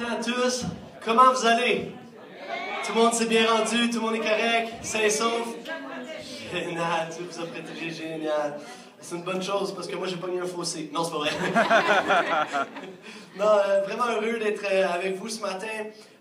matin à tous. Comment vous allez? Tout le monde s'est bien rendu, tout le monde est correct, sain et sauf. Génial, tu vous avez génial. C'est une bonne chose parce que moi j'ai pogné un fossé. Non, c'est pas vrai. non, euh, vraiment heureux d'être euh, avec vous ce matin.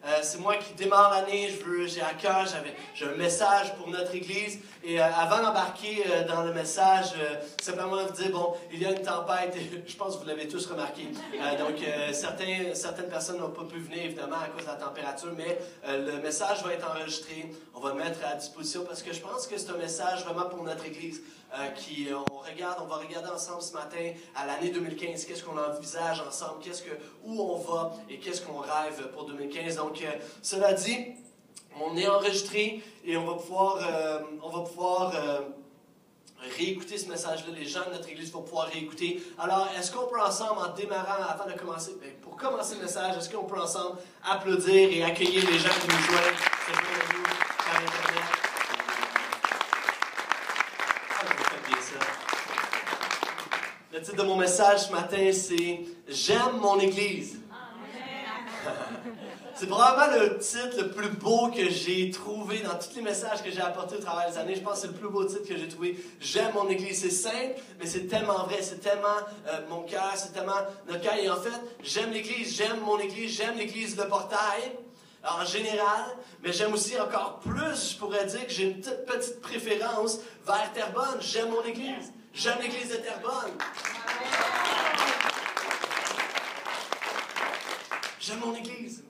Euh, c'est moi qui démarre l'année. J'ai à cœur, j'avais, j'ai un message pour notre Église. Et avant d'embarquer dans le message, simplement vous dire bon, il y a une tempête. Je pense que vous l'avez tous remarqué. donc certaines personnes n'ont pas pu venir évidemment à cause de la température, mais le message va être enregistré. On va le mettre à disposition parce que je pense que c'est un message vraiment pour notre Église qui on regarde, on va regarder ensemble ce matin à l'année 2015. Qu'est-ce qu'on envisage ensemble Qu'est-ce que où on va et qu'est-ce qu'on rêve pour 2015. Donc cela dit, on est enregistré et on va pouvoir, euh, on va pouvoir euh, réécouter ce message-là. Les gens de notre Église vont pouvoir réécouter. Alors, est-ce qu'on peut ensemble, en démarrant, avant de commencer, ben, pour commencer le message, est-ce qu'on peut ensemble applaudir et accueillir les gens qui nous joignent Internet? Le titre de mon message ce matin, c'est J'aime mon Église. C'est probablement le titre le plus beau que j'ai trouvé dans tous les messages que j'ai apportés au travers des années. Je pense que c'est le plus beau titre que j'ai trouvé. J'aime mon Église. C'est simple, mais c'est tellement vrai. C'est tellement euh, mon cœur, c'est tellement notre cœur. Et en fait, j'aime l'Église, j'aime mon Église, j'aime l'Église de portail en général, mais j'aime aussi encore plus, je pourrais dire que j'ai une petite, petite préférence vers Terrebonne. J'aime mon Église. J'aime l'Église de Terrebonne. J'aime mon Église.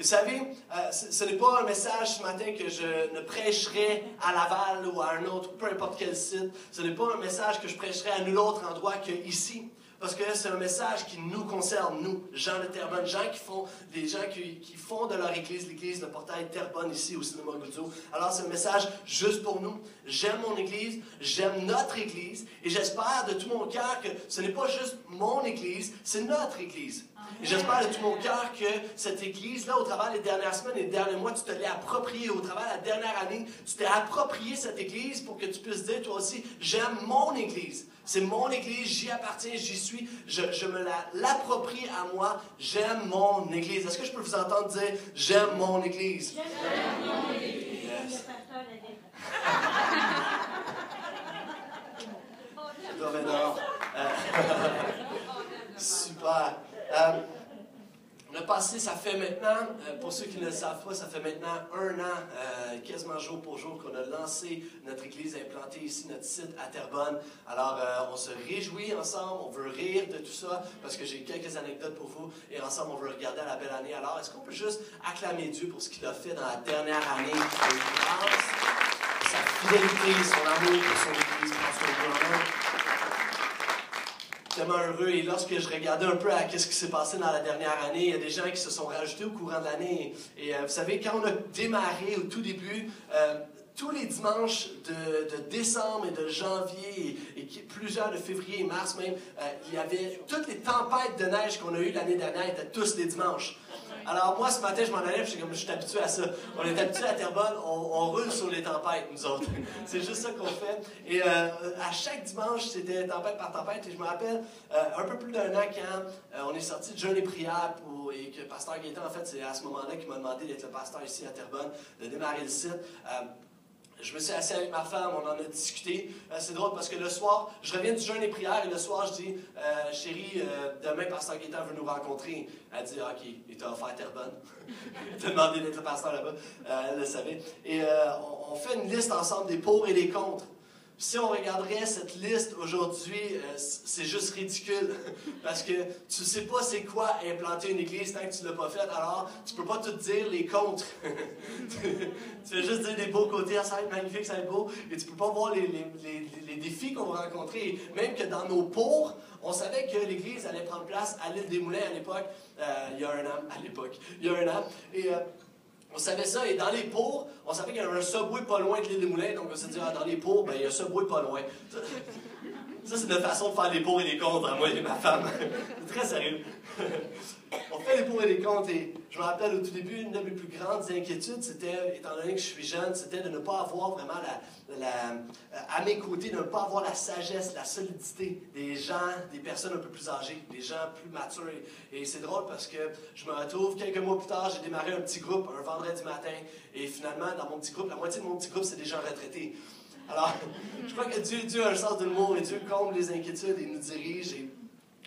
Vous savez, euh, ce, n'est pas un message ce matin que je ne prêcherai à Laval ou à un autre, peu importe quel site. Ce n'est pas un message que je prêcherai à nul autre endroit qu'ici. Parce que c'est un message qui nous concerne, nous, gens de Terrebonne, gens qui font, des gens qui, qui font de leur église, l'église, le portail Terrebonne ici au cinéma Guzzo. Alors c'est un message juste pour nous. J'aime mon église, j'aime notre église, et j'espère de tout mon cœur que ce n'est pas juste mon église, c'est notre église. Et j'espère de tout mon cœur que cette église-là, au travers des dernières semaines et des derniers mois, tu te l'es appropriée. Au travers de la dernière année, tu t'es approprié cette église pour que tu puisses dire toi aussi, j'aime mon église. C'est mon église, j'y appartiens, j'y suis, je, me l'approprie à moi, j'aime mon église. Est-ce que je peux vous entendre dire, j'aime mon église? J'aime mon église. Yes. Super. Euh, le passé, ça fait maintenant, euh, pour ceux qui ne le savent pas, ça fait maintenant un an, euh, quasiment jour pour jour, qu'on a lancé notre église implantée ici, notre site à Terrebonne. Alors, on se réjouit ensemble, on veut rire de tout ça, parce que j'ai quelques anecdotes pour vous, et ensemble, on veut regarder la belle année. Alors, est-ce qu'on peut juste acclamer Dieu pour ce qu'il a fait dans la dernière année? Grâce, sa fidélité, son amour pour son église, pour son tellement heureux. Et lorsque je regardais un peu à ce qui s'est passé dans la dernière année, il y a des gens qui se sont rajoutés au courant de l'année. Et euh, vous savez, quand on a démarré au tout début, euh, tous les dimanches de, décembre et de janvier et, plusieurs de février et mars même, euh, il y avait toutes les tempêtes de neige qu'on a eues l'année dernière étaient tous les dimanches. Alors moi, ce matin, je m'en allais, je suis comme, je suis habitué à ça. On est habitué à Terrebonne, on, roule sur les tempêtes, nous autres. c'est juste ça qu'on fait. Et euh, à chaque dimanche, c'était tempête par tempête. Et je me rappelle, euh, un peu plus d'un an, quand euh, on est sorti de jeûne et prière, et que Pasteur Gaétan, en fait, c'est à ce moment-là qu'il m'a demandé d'être le pasteur ici à Terrebonne, de démarrer le site. Je me suis assis avec ma femme, on en a discuté. Euh, c'est drôle parce que le soir, je reviens du jeûne et prière et le soir, je dis euh, Chérie, euh, demain, Pasteur Gaétan veut nous rencontrer. Elle dit Ok, il t'a offert Terrebonne. il t'a demandé d'être le pasteur là-bas. elle le savait. Et on, on, fait une liste ensemble des pour et des contre. Si on regarderait cette liste aujourd'hui, euh, c'est juste ridicule. Parce que tu ne sais pas c'est quoi implanter une église tant que tu ne l'as pas fait. Alors, tu ne peux pas tout dire les contre. tu veux juste dire des beaux côtés, ça va être magnifique, ça va être beau. Et tu ne peux pas voir les, les, défis qu'on va rencontrer. Même que dans nos pour, on savait que l'église allait prendre place à l'île des Moulins à l'époque, euh, il y a un an, à l'époque, il y a un an. Et euh, on savait ça, et dans les pours, on savait qu'il y avait un subway pas loin de l'île des Moulins, donc on s'est dit, ah, dans les pours, ben, il y a un subway pas loin. Ça, c'est notre façon de faire les pours et les contre, à moi et ma femme. c'est très sérieux. Fait les pour et les contre. Et je me rappelle au tout début, une de mes plus grandes inquiétudes, c'était, étant donné que je suis jeune, c'était de ne pas avoir vraiment la, la, à mes côtés, de ne pas avoir la sagesse, la solidité des gens, des personnes un peu plus âgées, des gens plus matures. Et, c'est drôle parce que je me retrouve, quelques mois plus tard, j'ai démarré un petit groupe un vendredi matin. Et finalement, dans mon petit groupe, la moitié de mon petit groupe, c'est des gens retraités. Alors, je crois que Dieu, Dieu a un sens de l'humour et Dieu comble les inquiétudes et nous dirige. Et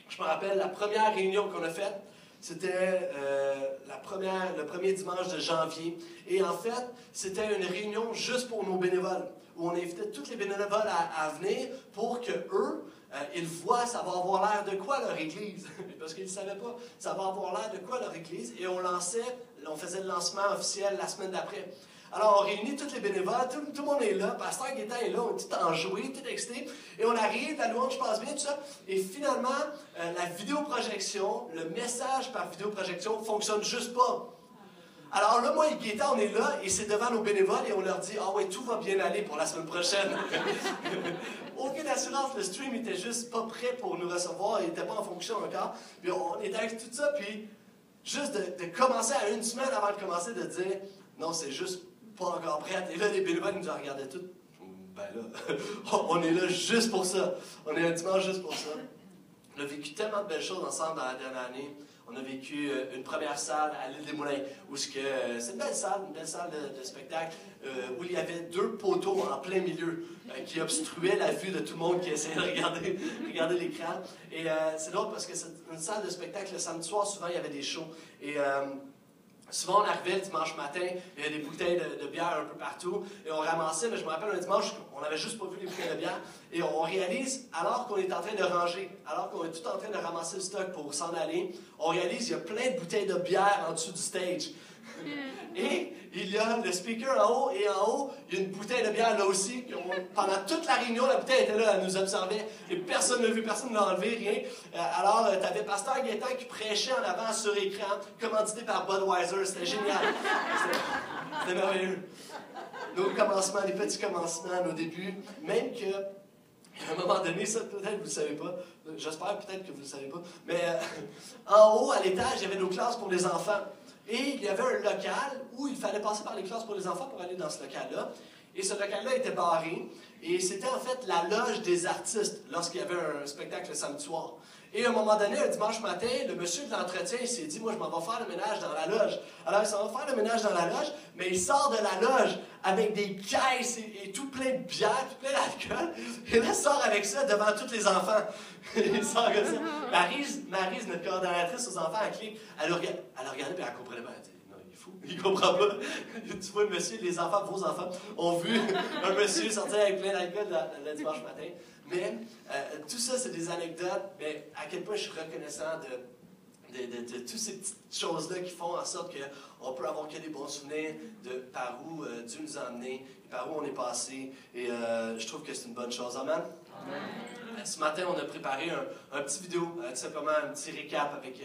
je me rappelle la première réunion qu'on a faite, c'était euh, le premier dimanche de janvier. Et en fait, c'était une réunion juste pour nos bénévoles, où on invitait tous les bénévoles à, venir pour que eux, euh, ils voient ça va avoir l'air de quoi leur église. Parce qu'ils ne savaient pas, ça va avoir l'air de quoi leur église. Et on lançait, on faisait le lancement officiel la semaine d'après. Alors, on réunit tous les bénévoles, tout, le monde est là, Pasteur Guetta est là, on est tout enjoué, tout excité, et on arrive, la louange passe bien, tout ça, et finalement, euh, la vidéoprojection, le message par vidéoprojection fonctionne juste pas. Alors là, moi et Guetta, on est là, et c'est devant nos bénévoles, et on leur dit, ah ouais, tout va bien aller pour la semaine prochaine. Aucune assurance, le stream était juste pas prêt pour nous recevoir, il n'était pas en fonction encore, puis on était avec tout ça, puis juste de, de commencer à une semaine avant de commencer, de dire, non, c'est juste pas encore prête. Et là, les bénévoles nous regardaient tous. Ben là, on est là juste pour ça. On est un dimanche juste pour ça. On a vécu tellement de belles choses ensemble dans la dernière année. On a vécu euh, une première salle à l'île des Moulins, où euh, c'est une belle salle, une belle salle de, spectacle, euh, où il y avait deux poteaux en plein milieu qui obstruaient la vue de tout le monde qui essayait de regarder, regarder l'écran. Et c'est drôle parce que c'est une salle de spectacle. Le samedi soir, souvent, il y avait des shows. Et Souvent, on arrivait le dimanche matin, il y avait des bouteilles de, bière un peu partout, et on ramassait, mais je me rappelle un dimanche, on n'avait juste pas vu les bouteilles de bière, et on réalise, alors qu'on est en train de ranger, alors qu'on est tout en train de ramasser le stock pour s'en aller, on réalise qu'il y a plein de bouteilles de bière en dessous du stage. Et il y a le speaker en haut, et en haut, il y a une bouteille de bière là aussi. pendant toute la réunion, la bouteille était là, elle nous observait, et personne ne l'a vu, personne ne l'a enlevé, rien. Euh, alors, euh, tu avais Pasteur Gaétan qui prêchait en avant sur écran, commandité par Budweiser, c'était génial. C'était merveilleux. Nos commencements, les petits commencements, nos débuts, même que à un moment donné, ça peut-être vous ne le savez pas, j'espère peut-être que vous ne le savez pas, mais euh, en haut, à l'étage, il y avait nos classes pour les enfants. Et il y avait un local où il fallait passer par les classes pour les enfants pour aller dans ce local-là. Et ce local-là était barré. Et c'était en fait la loge des artistes lorsqu'il y avait un spectacle soir. Et à un moment donné, un dimanche matin, le monsieur de l'entretien s'est dit Moi, je m'en vais faire le ménage dans la loge. Alors, il s'en va faire le ménage dans la loge, mais il sort de la loge avec des caisses et, tout plein de bière, tout plein d'alcool. Et là, il sort avec ça devant tous les enfants. il sort comme ça. Marise, notre coordonnatrice aux enfants, elle, elle, regardé, elle a regardé et elle comprenait pas. Elle dit fou, il comprend pas. tu vois, le monsieur, les enfants, vos enfants, ont vu un monsieur sortir avec plein d'alcool le dimanche matin. Mais euh, tout ça, c'est des anecdotes, mais à quel point je suis reconnaissant de, de, de, toutes ces petites choses-là qui font en sorte qu'on peut avoir que des bons souvenirs de par où euh, Dieu nous a amenés, et par où on est passé. Et euh, je trouve que c'est une bonne chose. Amen. Ce matin, on a préparé un, petit vidéo, tout simplement un petit récap avec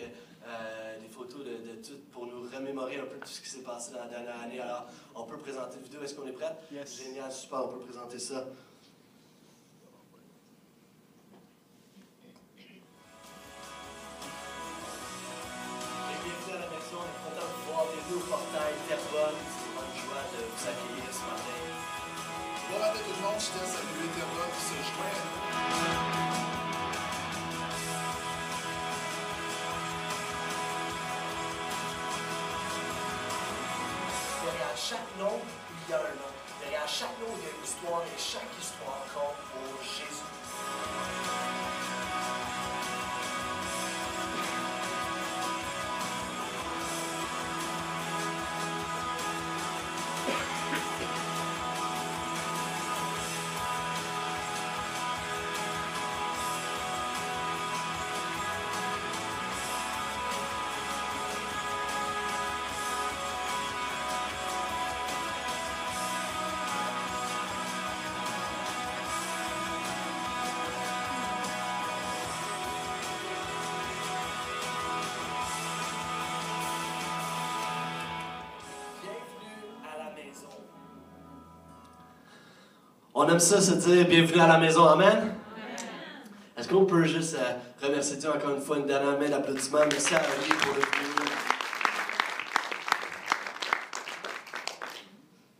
photos de, tout pour nous remémorer un peu tout ce qui s'est passé dans la dernière année. Alors, on peut présenter la vidéo. Est-ce qu'on est prêt? Génial, super, on peut présenter ça. au portail Terrebonne. C'est une joie de vous accueillir ce matin. Bon matin tout le monde, je tiens à chaque nom, il y a une histoire et chaque histoire compte pour On aime ça se dire bienvenue à la maison, Amen. Est-ce qu'on peut juste euh, remercier Dieu encore une fois, une dernière main d'applaudissements? Merci à lui pour le venir.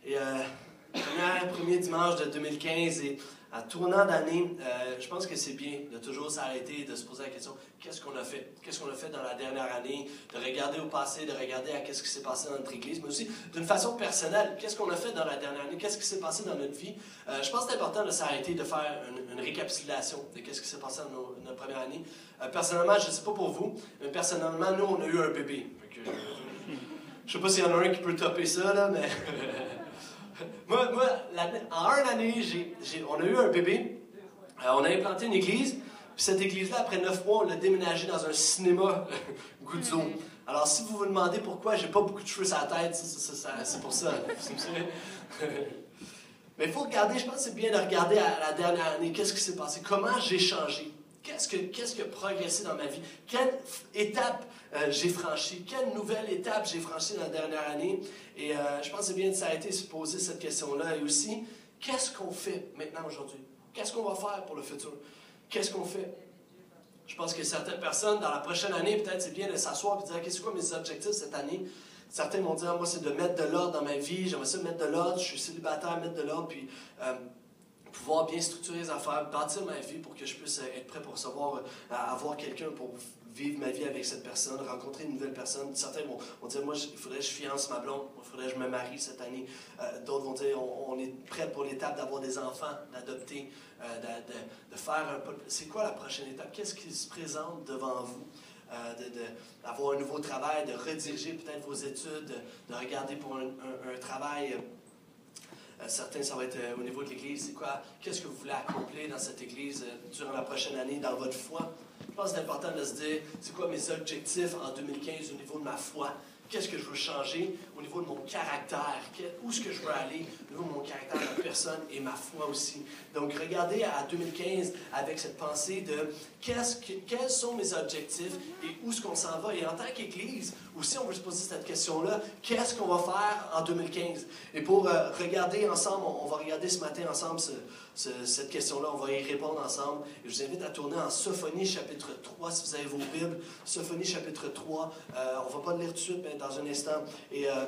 Et euh, premier dimanche de 2015 et à tournant d'année, euh, je pense que c'est bien de toujours s'arrêter et de se poser la question qu'est-ce qu'on a fait? Qu'est-ce qu'on a fait dans la dernière année? De regarder au passé, de regarder à qu'est-ce qui s'est passé dans notre Église, mais aussi d'une façon personnelle qu'est-ce qu'on a fait dans la dernière année? Qu'est-ce qui s'est passé dans notre vie? Euh, Je pense que c'est important de s'arrêter, de faire une, récapitulation de qu'est-ce qui s'est passé dans notre première année. Euh, personnellement, je ne sais pas pour vous, mais personnellement, nous, on a eu un bébé. je ne sais pas s'il y en a un qui peut topper ça, là, mais. moi, moi en un année, on a eu un bébé, euh, on a implanté une église, puis cette église-là, après neuf mois, on l'a déménagé dans un cinéma Guzzo. Alors, si vous vous demandez pourquoi j'ai pas beaucoup de cheveux sur la tête, c'est pour ça. Mais il faut regarder, je pense que c'est bien de regarder à la dernière année, qu'est-ce qui s'est passé, comment j'ai changé, qu'est-ce, que, qu'est-ce qui a progressé dans ma vie, quelle étape euh, j'ai franchi, quelle nouvelle étape j'ai franchi dans la dernière année. Et euh, je pense que c'est bien de s'arrêter de se poser cette question-là. Et aussi, qu'est-ce qu'on fait maintenant aujourd'hui? Qu'est-ce qu'on va faire pour le futur? Qu'est-ce qu'on fait? Je pense que certaines personnes, dans la prochaine année, peut-être c'est bien de s'asseoir et de dire Qu'est-ce que quoi mes objectifs cette année? Certains vont dire Moi, c'est de mettre de l'ordre dans ma vie, j'aimerais ça mettre de l'ordre, je suis célibataire, mettre de l'ordre, puis euh, pouvoir bien structurer les affaires, bâtir ma vie pour que je puisse être prêt pour recevoir, avoir quelqu'un pour vivre ma vie avec cette personne, rencontrer une nouvelle personne. Certains vont, dire, moi, il faudrait que je fiance ma blonde, il faudrait que je me marie cette année. Euh, d'autres vont dire, on, est prêt pour l'étape d'avoir des enfants, d'adopter, euh, de, faire un peu... C'est quoi la prochaine étape? Qu'est-ce qui se présente devant vous? Euh, d'avoir un nouveau travail, de rediriger peut-être vos études, de, regarder pour un, travail. Certains, ça va être au niveau de l'Église. Qu'est-ce que vous voulez accomplir dans cette Église durant la prochaine année, dans votre foi? Je pense que c'est important de se dire, c'est quoi mes objectifs en 2015 au niveau de ma foi? Qu'est-ce que je veux changer au niveau de mon caractère? Où est-ce que je veux aller au niveau de mon caractère, ma personne et ma foi aussi? Donc, regardez à 2015 avec cette pensée de quels sont mes objectifs et où est-ce qu'on s'en va? Et en tant qu'Église, aussi, on veut se poser cette question-là. Qu'est-ce qu'on va faire en 2015? Et pour euh, regarder ensemble, on, va regarder ce matin ensemble cette question-là. On va y répondre ensemble. Et je vous invite à tourner en Sophonie chapitre 3, si vous avez vos Bibles. Sophonie chapitre 3. Euh, on ne va pas le lire tout de suite, mais dans un instant. Et euh,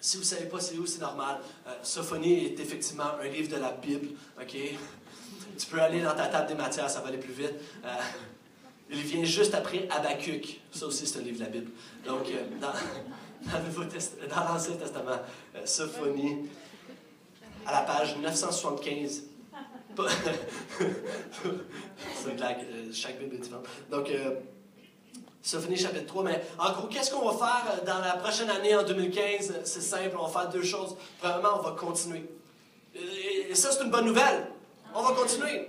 si vous ne savez pas c'est où, c'est normal. Euh, Sophonie est effectivement un livre de la Bible. OK? Tu peux aller dans ta table des matières, ça va aller plus vite. il vient juste après Habakkuk. Ça aussi, c'est un livre de la Bible. Donc, dans, dans l'Ancien Testament, Sophonie, à la page 975. C'est euh, chaque Bible est différente. Donc, euh, Sophonie chapitre 3. Mais en gros, qu'est-ce qu'on va faire euh, dans la prochaine année, en 2015? C'est simple, on va faire deux choses. Premièrement, on va continuer. Et ça, c'est une bonne nouvelle. On va continuer.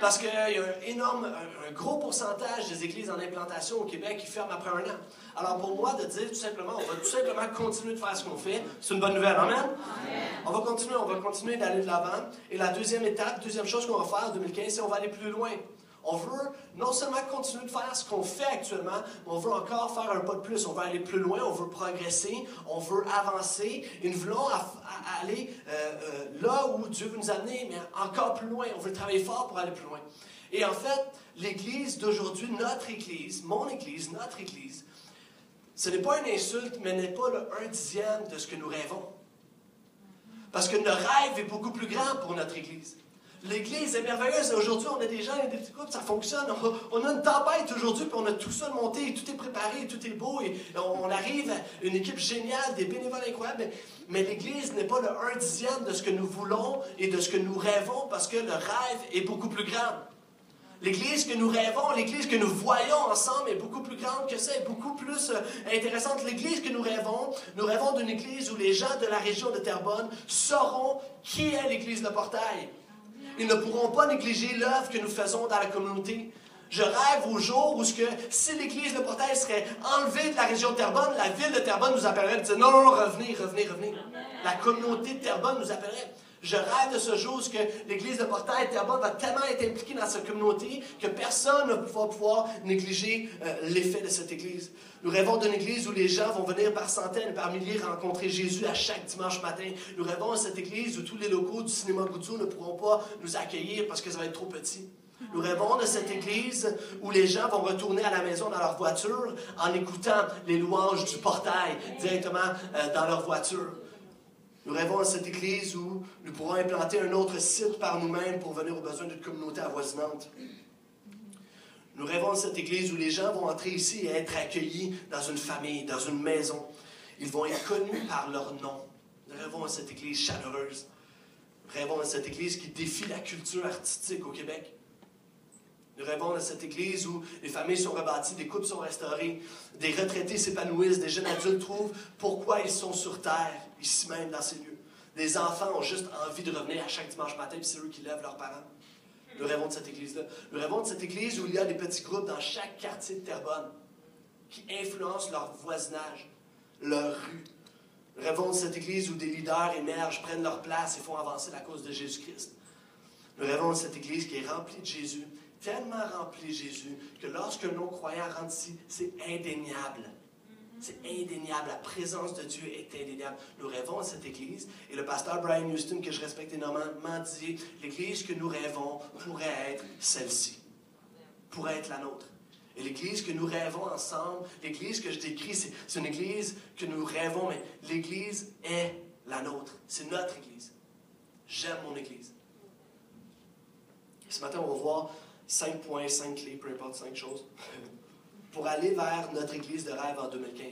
Parce qu'il y a un énorme, un, gros pourcentage des églises en implantation au Québec qui ferment après un an. Alors pour moi, de dire tout simplement, on va tout simplement continuer de faire ce qu'on fait, c'est une bonne nouvelle. Amen? On va continuer, on va continuer d'aller de l'avant. Et la deuxième étape, deuxième chose qu'on va faire en 2015, c'est qu'on va aller plus loin. On veut non seulement continuer de faire ce qu'on fait actuellement, mais on veut encore faire un pas de plus. On veut aller plus loin, on veut progresser, on veut avancer. Et nous voulons aller euh, euh, là où Dieu veut nous amener, mais encore plus loin. On veut travailler fort pour aller plus loin. Et en fait, l'Église d'aujourd'hui, notre Église, mon Église, notre Église, ce n'est pas une insulte, mais n'est pas le un dixième de ce que nous rêvons. Parce que notre rêve est beaucoup plus grand pour notre Église. L'Église est merveilleuse. Aujourd'hui, on a des gens, des petits groupes, ça fonctionne. On a, une tempête aujourd'hui, puis on a tout ça monté, tout est préparé, tout est beau, et on, arrive à une équipe géniale, des bénévoles incroyables. Mais, l'Église n'est pas le un dixième de ce que nous voulons et de ce que nous rêvons, parce que le rêve est beaucoup plus grand. L'Église que nous rêvons, l'Église que nous voyons ensemble est beaucoup plus grande que ça, beaucoup plus euh, intéressante. L'Église que nous rêvons, nous rêvons d'une Église où les gens de la région de Terrebonne sauront qui est l'Église de Portail. Ils ne pourront pas négliger l'œuvre que nous faisons dans la communauté. Je rêve au jour où, que, si l'église de Portail serait enlevée de la région de Terrebonne, la ville de Terrebonne nous appellerait et dirait Non, non, non, revenez, revenez, revenez. La communauté de Terrebonne nous appellerait. Je rêve de ce jour où l'église de Portail Terrebonne va tellement être impliquée dans cette communauté que personne ne va pouvoir négliger euh, l'effet de cette église. Nous rêvons d'une église où les gens vont venir par centaines, par milliers rencontrer Jésus à chaque dimanche matin. Nous rêvons de cette église où tous les locaux du cinéma Goudzou ne pourront pas nous accueillir parce que ça va être trop petit. Nous rêvons de cette église où les gens vont retourner à la maison dans leur voiture en écoutant les louanges du portail directement euh, dans leur voiture. Nous rêvons à cette église où nous pourrons implanter un autre site par nous-mêmes pour venir aux besoins d'une communauté avoisinante. Nous rêvons à cette église où les gens vont entrer ici et être accueillis dans une famille, dans une maison. Ils vont être connus par leur nom. Nous rêvons à cette église chaleureuse. Nous rêvons à cette église qui défie la culture artistique au Québec. Nous rêvons à cette église où les familles sont rebâties, des couples sont restaurés, des retraités s'épanouissent, des jeunes adultes trouvent pourquoi ils sont sur terre, ici même dans ces lieux. Des enfants ont juste envie de revenir à chaque dimanche matin, puis c'est eux qui lèvent leurs parents. Nous rêvons de cette église-là. Nous rêvons de cette église où il y a des petits groupes dans chaque quartier de Terrebonne qui influencent leur voisinage, leur rue. Nous rêvons de cette église où des leaders émergent, prennent leur place et font avancer la cause de Jésus-Christ. Nous rêvons de cette église qui est remplie de Jésus, tellement remplie de Jésus, que lorsque non-croyant rentre ici, c'est indéniable. C'est indéniable. La présence de Dieu est indéniable. Nous rêvons à cette Église. Et le pasteur Brian Houston, que je respecte énormément, dit l'Église que nous rêvons pourrait être celle-ci. Pourrait être la nôtre. Et l'Église que nous rêvons ensemble, l'Église que je décris, c'est une Église que nous rêvons, mais l'Église est la nôtre. C'est notre Église. J'aime mon Église. ce matin, on va voir cinq points, cinq clés, peu importe, cinq choses pour aller vers notre Église de rêve en 2015.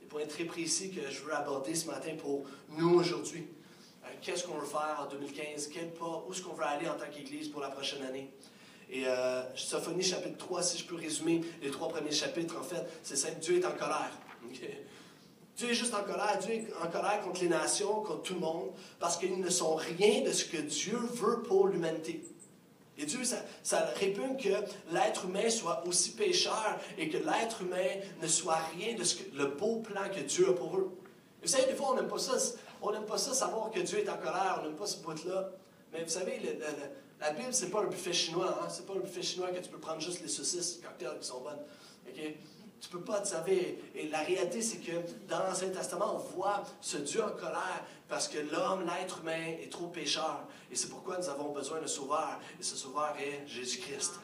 Des points très précis que je veux aborder ce matin pour nous aujourd'hui. Euh, qu'est-ce qu'on veut faire en 2015? Quel pas? Où est-ce qu'on veut aller en tant qu'Église pour la prochaine année? Et euh, Sophonie chapitre 3, si je peux résumer les trois premiers chapitres, en fait, c'est ça, Dieu est en colère. Dieu est juste en colère. Dieu est en colère contre les nations, contre tout le monde, parce qu'ils ne sont rien de ce que Dieu veut pour l'humanité. Et Dieu, ça, répugne que l'être humain soit aussi pécheur et que l'être humain ne soit rien de ce que, le beau plan que Dieu a pour eux. Vous savez, des fois, on n'aime pas ça. On n'aime pas ça, savoir que Dieu est en colère. On n'aime pas ce bout-là. Mais vous savez, la Bible, c'est pas un buffet chinois. Hein? C'est pas un buffet chinois que tu peux prendre juste les saucisses, les cocktails qui sont bonnes. Okay? Tu peux pas, tu savais. Et la réalité, c'est que dans l'Ancien Testament, on voit ce Dieu en colère parce que l'homme, l'être humain, est trop pécheur. Et c'est pourquoi nous avons besoin d'un sauveur. Et ce sauveur est Jésus-Christ.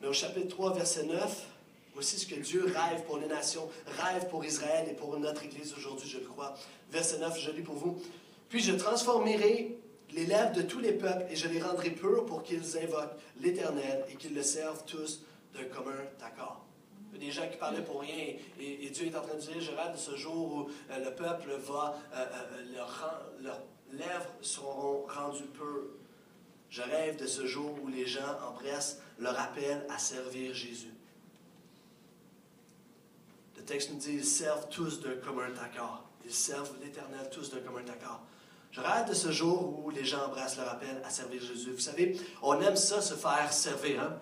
Mais au chapitre 3, verset 9, voici ce que Dieu rêve pour les nations, rêve pour Israël et pour notre Église aujourd'hui, je le crois. Verset 9, je lis pour vous. Puis je transformerai les lèvres de tous les peuples et je les rendrai purs pour qu'ils invoquent l'Éternel et qu'ils le servent tous d'un commun accord. Des gens qui parlaient pour rien et, Dieu est en train de dire, de ce jour où euh, le peuple va, euh, euh, leurs lèvres seront rendues pures. Je rêve de ce jour où les gens empressent leur appel à servir Jésus. Le texte nous dit, ils servent tous d'un commun accord. Ils servent l'Éternel tous d'un commun accord. Je rêve de ce jour où les gens embrassent leur appel à servir Jésus. Vous savez, on aime ça, se faire servir. Hein?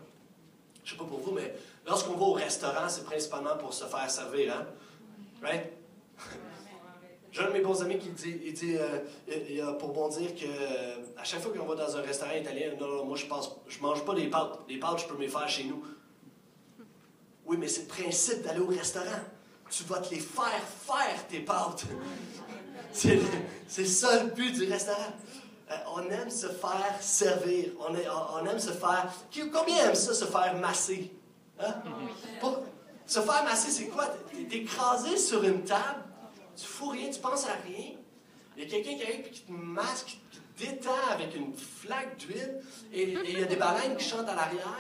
Je ne sais pas pour vous, mais lorsqu'on va au restaurant, c'est principalement pour se faire servir. Hein? Right? J'ai un de mes bons amis qui dit, il dit euh, pour bon dire que euh, à chaque fois qu'on va dans un restaurant italien, non, non, moi je pense, je mange pas des pâtes. Les pâtes, je peux me les faire chez nous. Oui, mais c'est le principe d'aller au restaurant. Tu vas te les faire faire tes pâtes. C'est le but du restaurant. Euh, on aime se faire servir. On, aime se faire. Combien aime ça, se faire masser? Hein? se faire masser, c'est quoi? T'es écrasé sur une table, tu fous rien, tu penses à rien. Il y a quelqu'un qui arrive et qui te masse, qui te détend avec une flaque d'huile, et, il y a des baleines qui chantent à l'arrière.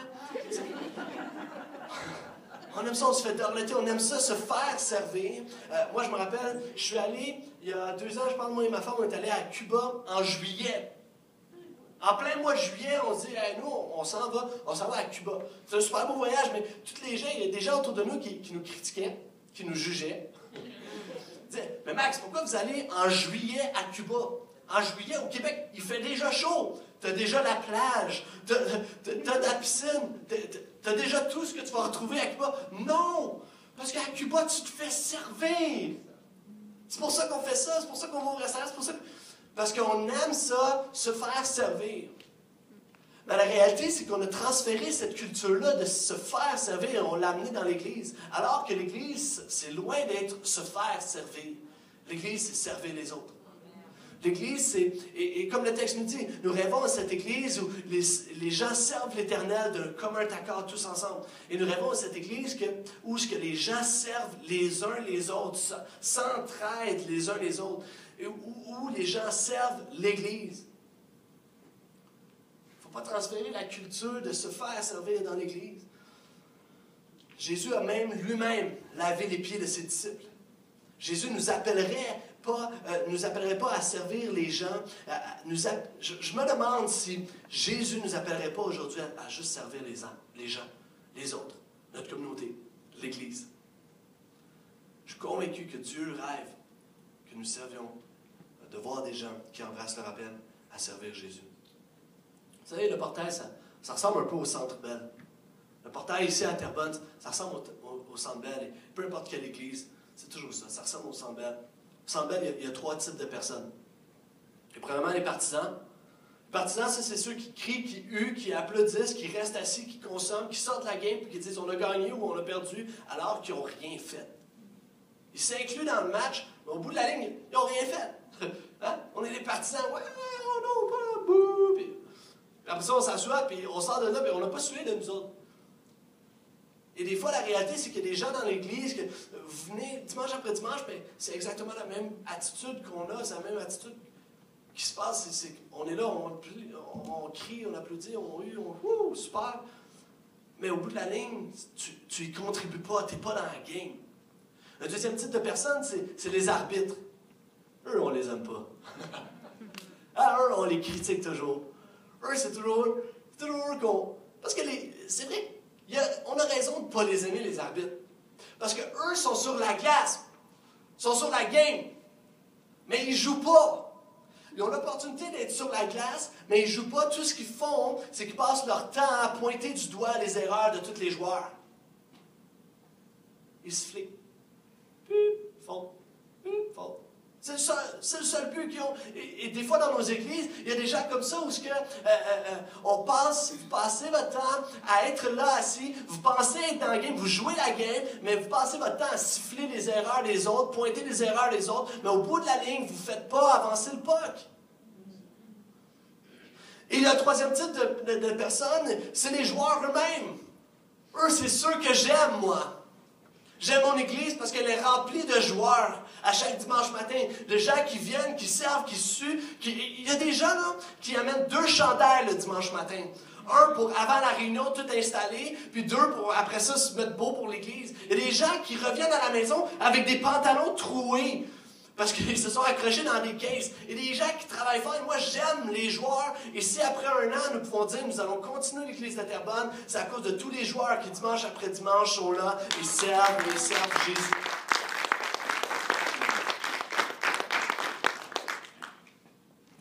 On aime ça, on se fait dorloter, on aime ça, se faire servir. Euh, moi, je me rappelle, je suis allé, il y a deux ans, je parle, moi et ma femme, on est allé à Cuba en juillet. En plein mois de juillet, on se dit, nous, on, s'en va, on s'en va à Cuba. C'est un super beau voyage, mais tous les gens, il y a des gens autour de nous qui, nous critiquaient, qui nous jugeaient. Disaient, mais Max, pourquoi vous allez en juillet à Cuba? En juillet, au Québec, il fait déjà chaud. Tu as déjà la plage, tu as, la piscine, tu as déjà tout ce que tu vas retrouver à Cuba. Non! Parce qu'à Cuba, tu te fais servir. C'est pour ça qu'on fait ça, c'est pour ça qu'on va au restaurant, c'est pour ça Parce qu'on aime ça, se faire servir. Mais la réalité, c'est qu'on a transféré cette culture-là de se faire servir on l'a amené dans l'Église. Alors que l'Église, c'est loin d'être se faire servir. L'Église, c'est servir les autres. L'Église, c'est, et, comme le texte nous dit, nous rêvons à cette Église où les, les gens servent l'Éternel d'un commun accord tous ensemble. Et nous rêvons à cette Église que, où que les gens servent les uns les autres, s'entraident les uns les autres, et où, où les gens servent l'Église. Il ne faut pas transférer la culture de se faire servir dans l'Église. Jésus a même lui-même lavé les pieds de ses disciples. Jésus nous appellerait pas, euh, nous appellerait pas à servir les gens. je, me demande si Jésus nous appellerait pas aujourd'hui à, juste servir les, gens, les autres, notre communauté, l'Église. Je suis convaincu que Dieu rêve que nous servions de voir des gens qui embrassent leur appel à servir Jésus. Vous savez, le portail, ça, ressemble un peu au centre Belle. Le portail ici à Terrebonne, ça ressemble au, centre Belle. peu importe quelle église, c'est toujours ça. Ça ressemble au centre Belle. Belle, il y, a, trois types de personnes. Et premièrement, les partisans. Les partisans, c'est ceux qui crient, qui huent, qui applaudissent, qui restent assis, qui consomment, qui sortent la game, puis qui disent on a gagné ou on a perdu, alors qu'ils n'ont rien fait. Ils s'incluent dans le match, mais au bout de la ligne, ils n'ont rien fait. Hein? On est des partisans, ouais, oh non, pas, bouh! Puis, après ça, on s'assoit, puis on sort de là, puis on n'a pas sué de nous autres. Et des fois, la réalité, c'est qu'il y a des gens dans l'Église que vous venez dimanche après dimanche, mais c'est exactement la même attitude qu'on a, c'est la même attitude qui se passe. C'est, on est là, on, crie, on applaudit, on hue, on super. Mais au bout de la ligne, tu n'y contribues pas, tu n'es pas dans la game. Le deuxième type de personnes, c'est, les arbitres. Eux, on les aime pas. ah, eux, on les critique toujours. Eux, c'est toujours, toujours qu'on. Parce que c'est vrai on a raison de ne pas les aimer, les arbitres. Parce qu'eux sont sur la glace, sont sur la game, mais ils ne jouent pas. Ils ont l'opportunité d'être sur la glace, mais ils ne jouent pas. Tout ce qu'ils font, c'est qu'ils passent leur temps à pointer du doigt les erreurs de tous les joueurs. Ils se font. Puis, font. C'est le, seul, but qu'ils ont. Et, des fois, dans nos églises, il y a des gens comme ça où ce que, euh, euh, euh, on passe, vous passez votre temps à être là assis, vous pensez être dans le game, vous jouez la game, mais vous passez votre temps à siffler les erreurs des autres, pointer les erreurs des autres, mais au bout de la ligne, vous ne faites pas avancer le puck. Et le troisième type de, de personnes, c'est les joueurs eux-mêmes. Eux, c'est ceux que j'aime, moi. J'aime mon église parce qu'elle est remplie de joueurs à chaque dimanche matin, de gens qui viennent, qui servent, qui suent. Il y a des gens qui amènent deux chandails le dimanche matin. Un pour avant la réunion, tout installé, puis deux pour après ça se mettre beau pour l'église. Il y a des gens qui reviennent à la maison avec des pantalons troués parce qu'ils se sont accrochés dans des caisses. Et des gens qui travaillent fort. Et moi, j'aime les joueurs. Et si après un an, nous pouvons dire, nous allons continuer l'Église de Terrebonne, c'est à cause de tous les joueurs qui, dimanche après dimanche, sont là et servent et servent Jésus.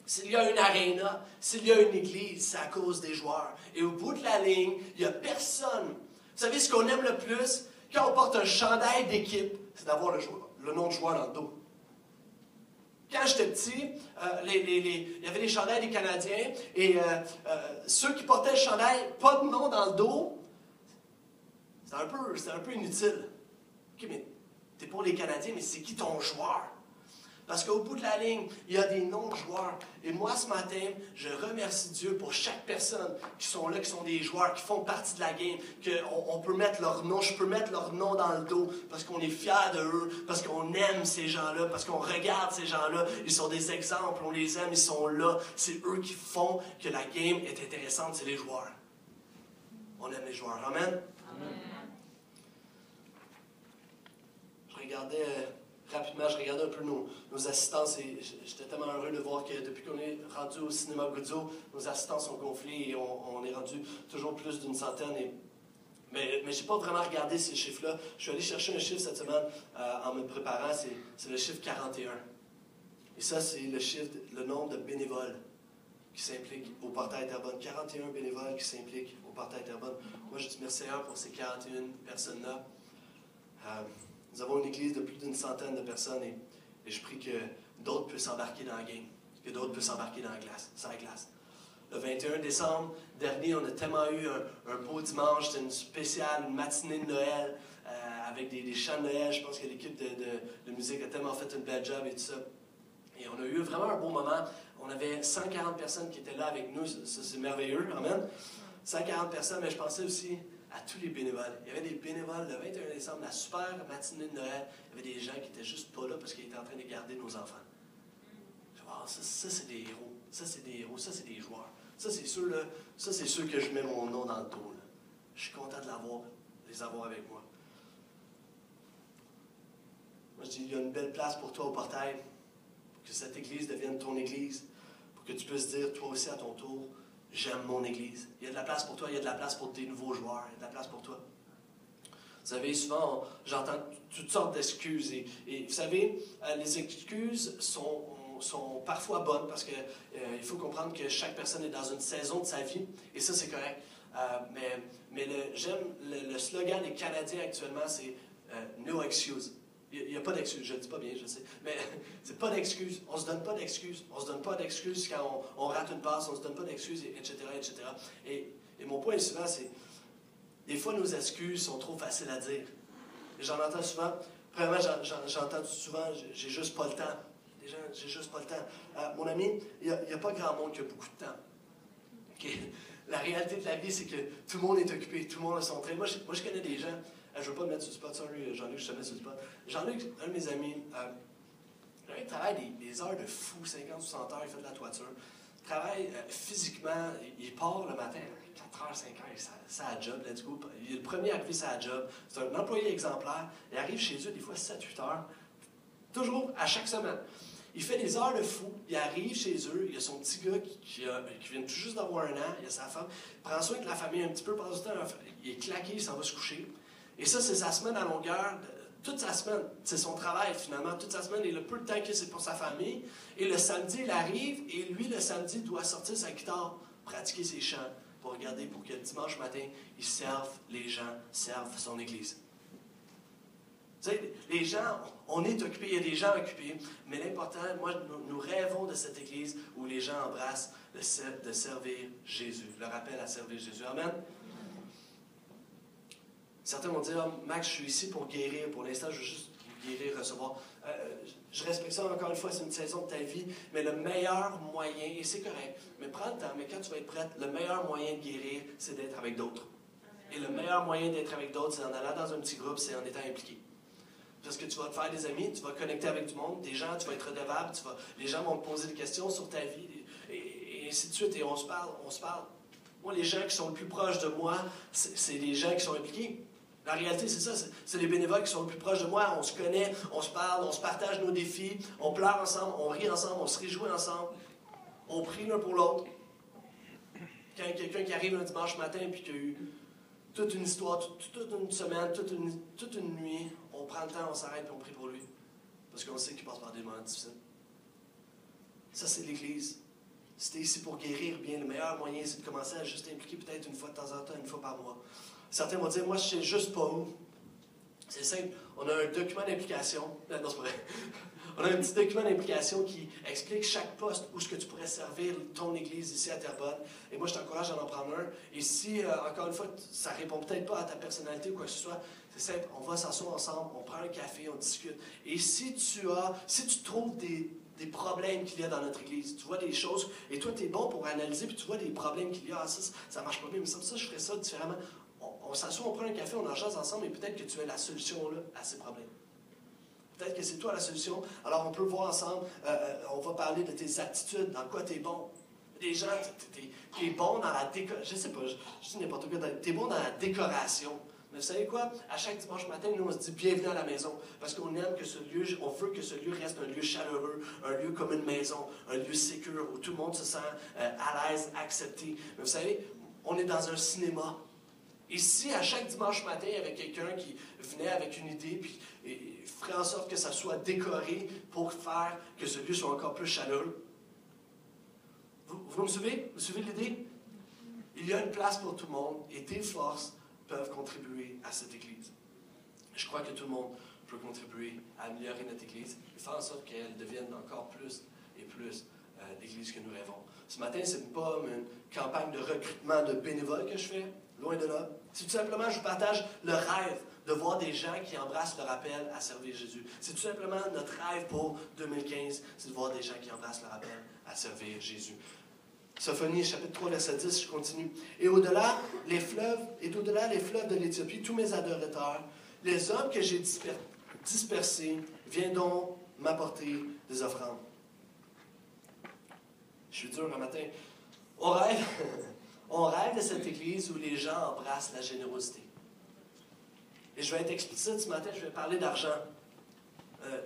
S'il y a une aréna, s'il y a une église, c'est à cause des joueurs. Et au bout de la ligne, il n'y a personne. Vous savez ce qu'on aime le plus? Quand on porte un chandail d'équipe, c'est d'avoir le, le nom de joueur dans le dos. Quand j'étais petit, euh, il y avait les chandails des Canadiens et euh, euh, ceux qui portaient le chandail, pas de nom dans le dos, c'était un, peu, un peu inutile. OK, mais t'es pour les Canadiens, mais c'est qui ton joueur? Parce qu'au bout de la ligne, il y a des noms de joueurs. Et moi, ce matin, je remercie Dieu pour chaque personne qui sont là, qui sont des joueurs, qui font partie de la game, qu'on on peut mettre leur nom, je peux mettre leur nom dans le dos, parce qu'on est fiers de eux, parce qu'on aime ces gens-là, parce qu'on regarde ces gens-là. Ils sont des exemples, on les aime, ils sont là. C'est eux qui font que la game est intéressante, c'est les joueurs. On aime les joueurs. Amen? Amen. Je regardais rapidement, je regardais un peu nos, nos assistances et j'étais tellement heureux de voir que depuis qu'on est rendu au cinéma Guzzo, nos assistances ont gonflé et on, est rendu toujours plus d'une centaine. mais mais je n'ai pas vraiment regardé ces chiffres-là. Je suis allé chercher un chiffre cette semaine euh, en me préparant, c'est le chiffre 41. Et ça, c'est le chiffre, le nombre de bénévoles qui s'impliquent au portail Terrebonne. 41 bénévoles qui s'impliquent au portail Terrebonne. Moi, je dis merci pour ces 41 personnes-là. Euh, nous avons une église de plus d'une centaine de personnes et, je prie que d'autres puissent s'embarquer dans la game, que d'autres puissent s'embarquer dans la glace, sur la glace. Le 21 décembre dernier, on a tellement eu un, beau dimanche, c'était une spéciale, matinée de Noël euh, avec des, chants de Noël. Je pense que l'équipe de, musique a tellement fait une belle job et tout ça. Et on a eu vraiment un bon moment. On avait 140 personnes qui étaient là avec nous. C'est merveilleux. Amen. 140 personnes, mais je pensais aussi à tous les bénévoles. Il y avait des bénévoles le 21 décembre, la super matinée de Noël. Il y avait des gens qui étaient juste pas là parce qu'ils étaient en train de garder nos enfants. Je ah, ça, ça c'est des héros. Ça, c'est des héros. Ça, c'est des joueurs. Ça, c'est ceux, là, ça, c'est ceux que je mets mon nom dans le dos. Je suis content de l'avoir, les avoir avec moi. Moi, je dis, il y a une belle place pour toi au portail, pour que cette église devienne ton église, pour que tu puisses dire, toi aussi, à ton tour, j'aime mon église. Il y a de la place pour toi, il y a de la place pour tes nouveaux joueurs, il y a de la place pour toi. Vous savez, souvent, j'entends toutes sortes d'excuses. Et, vous savez, euh, les excuses sont, sont parfois bonnes parce qu'il euh, faut comprendre que chaque personne est dans une saison de sa vie. Et ça, c'est correct. Euh, mais mais j'aime le, slogan des Canadiens actuellement, c'est No excuse. Il n'y a, pas d'excuse, je ne dis pas bien, je sais. Mais c'est pas d'excuse. On ne se donne pas d'excuses. On ne se donne pas d'excuses quand on, rate une passe, on ne se donne pas d'excuses, etc., etc. Et, mon point souvent, c'est des fois, nos excuses sont trop faciles à dire. J'en entends souvent. Premièrement, j'entends souvent, j'ai juste pas le temps. Les gens, j'ai juste pas le temps. Euh, mon ami, il n'y a, pas grand monde qui a beaucoup de temps. La réalité de la vie, c'est que tout le monde est occupé, tout le monde a son train. Moi, moi, je connais des gens, je ne veux pas me mettre sur le spot, sorry, Jean-Luc, je te mets sur le spot. Jean-Luc, un de mes amis, euh, il travaille des, heures de fou, 50, 60 heures, il fait de la toiture. Il travaille euh, physiquement, il, part le matin, 4 h 5 h ça a job, let's go. Il est le premier à arriver sa job. C'est un employé exemplaire. Il arrive chez eux des fois 7-8 heures, toujours à chaque semaine. Il fait des heures de fou. Il arrive chez eux. Il y a son petit gars qui, vient tout juste d'avoir un an. Il a sa femme. Il prend soin de la famille un petit peu. Ce temps, il est claqué, il s'en va se coucher. Et ça, c'est sa semaine à longueur. Toute sa semaine, c'est son travail finalement. Toute sa semaine, il a peu de temps que c'est pour sa famille. Et le samedi, il arrive et lui, le samedi, doit sortir sa guitare, pratiquer ses chants pour regarder pour que le dimanche matin, il serve les gens, serve son Église les gens, on est occupés, il y a des gens occupés, mais l'important, moi, nous, rêvons de cette Église où les gens embrassent le de servir Jésus, le rappel à servir Jésus. Amen. Certains vont dire, Max, je suis ici pour guérir. Pour l'instant, je veux juste guérir, recevoir. Euh, je respecte ça encore une fois, c'est une saison de ta vie, mais le meilleur moyen, et c'est correct, mais prends le temps, mais quand tu vas être prête, le meilleur moyen de guérir, c'est d'être avec d'autres. Et le meilleur moyen d'être avec d'autres, c'est en allant dans un petit groupe, c'est en étant impliqué. Parce que tu vas te faire des amis, tu vas connecter avec du monde, des gens, tu vas être redevable, vas, les gens vont te poser des questions sur ta vie, et, ainsi de suite, et on se parle, on se parle. Moi, les gens qui sont le plus proches de moi, c'est les gens qui sont impliqués. La réalité, c'est ça, c'est les bénévoles qui sont le plus proches de moi. On se connaît, on se parle, on se partage nos défis, on pleure ensemble, on rit ensemble, on se réjouit ensemble, on prie l'un pour l'autre. Quand quelqu'un qui arrive un dimanche matin et qui a eu toute une histoire, toute, une semaine, toute une, toute une nuit, on prend le temps, on s'arrête et on prie pour lui. Parce qu'on sait qu'il passe par des moments difficiles. Ça, c'est l'Église. Si tu es ici pour guérir, bien, le meilleur moyen, c'est de commencer à juste impliquer peut-être une fois de temps en temps, une fois par mois. Certains vont dire, moi, je sais juste pas où. C'est simple. On a un document d'implication. Non, c'est pas vrai. On a un petit document d'implication qui explique chaque poste où ce que tu pourrais servir ton église ici à Terrebonne. Et moi, je t'encourage à en prendre un. Et si, euh, encore une fois, ça répond peut-être pas à ta personnalité ou quoi que ce soit, c'est simple, on va s'asseoir ensemble, on prend un café, on discute. Et si tu as, si tu trouves des, des problèmes qu'il y a dans notre Église, tu vois des choses, et toi, tu es bon pour analyser, puis tu vois des problèmes qu'il y a, ah, ça, ça marche pas bien, mais ça, ça, je ferais ça différemment. On, s'assoit, on prend un café, on en chasse ensemble, et peut-être que tu as la solution là, à ces problèmes. Peut-être que c'est toi la solution. Alors, on peut voir ensemble, euh, euh, on va parler de tes attitudes, dans quoi tu es bon. Des gens, tu es, bon dans la décoration. Je sais pas, je, je dis n'importe quoi. Tu es bon dans la décoration. Mais vous savez quoi? À chaque dimanche matin, nous, on se dit bienvenue à la maison. Parce qu'on aime que ce lieu, on veut que ce lieu reste un lieu chaleureux, un lieu comme une maison, un lieu sécure où tout le monde se sent euh, à l'aise, accepté. Mais vous savez, on est dans un cinéma. Et si à chaque dimanche matin, il y avait quelqu'un qui venait avec une idée, puis ferait en sorte que ça soit décoré pour faire que ce lieu soit encore plus chaleureux, vous, vous me suivez? Vous suivez l'idée? Il y a une place pour tout le monde et tes forces peuvent contribuer à cette Église. Je crois que tout le monde peut contribuer à améliorer notre Église et faire en sorte qu'elle devienne encore plus et plus euh, l'Église que nous rêvons. Ce matin, ce n'est pas une campagne de recrutement de bénévoles que je fais. Loin de là. C'est tout simplement, je vous partage le rêve de voir des gens qui embrassent leur appel à servir Jésus. C'est tout simplement notre rêve pour 2015, c'est de voir des gens qui embrassent leur appel à servir Jésus. Sophonie, chapitre 3, verset 10, je continue. Et au-delà, les fleuves, et au-delà les fleuves de l'Éthiopie, tous mes adorateurs, les hommes que j'ai dispersés, viendront m'apporter des offrandes. Je suis dur un matin. On rêve, on rêve de cette église où les gens embrassent la générosité. Et je vais être explicite ce matin, je vais parler d'argent. Euh,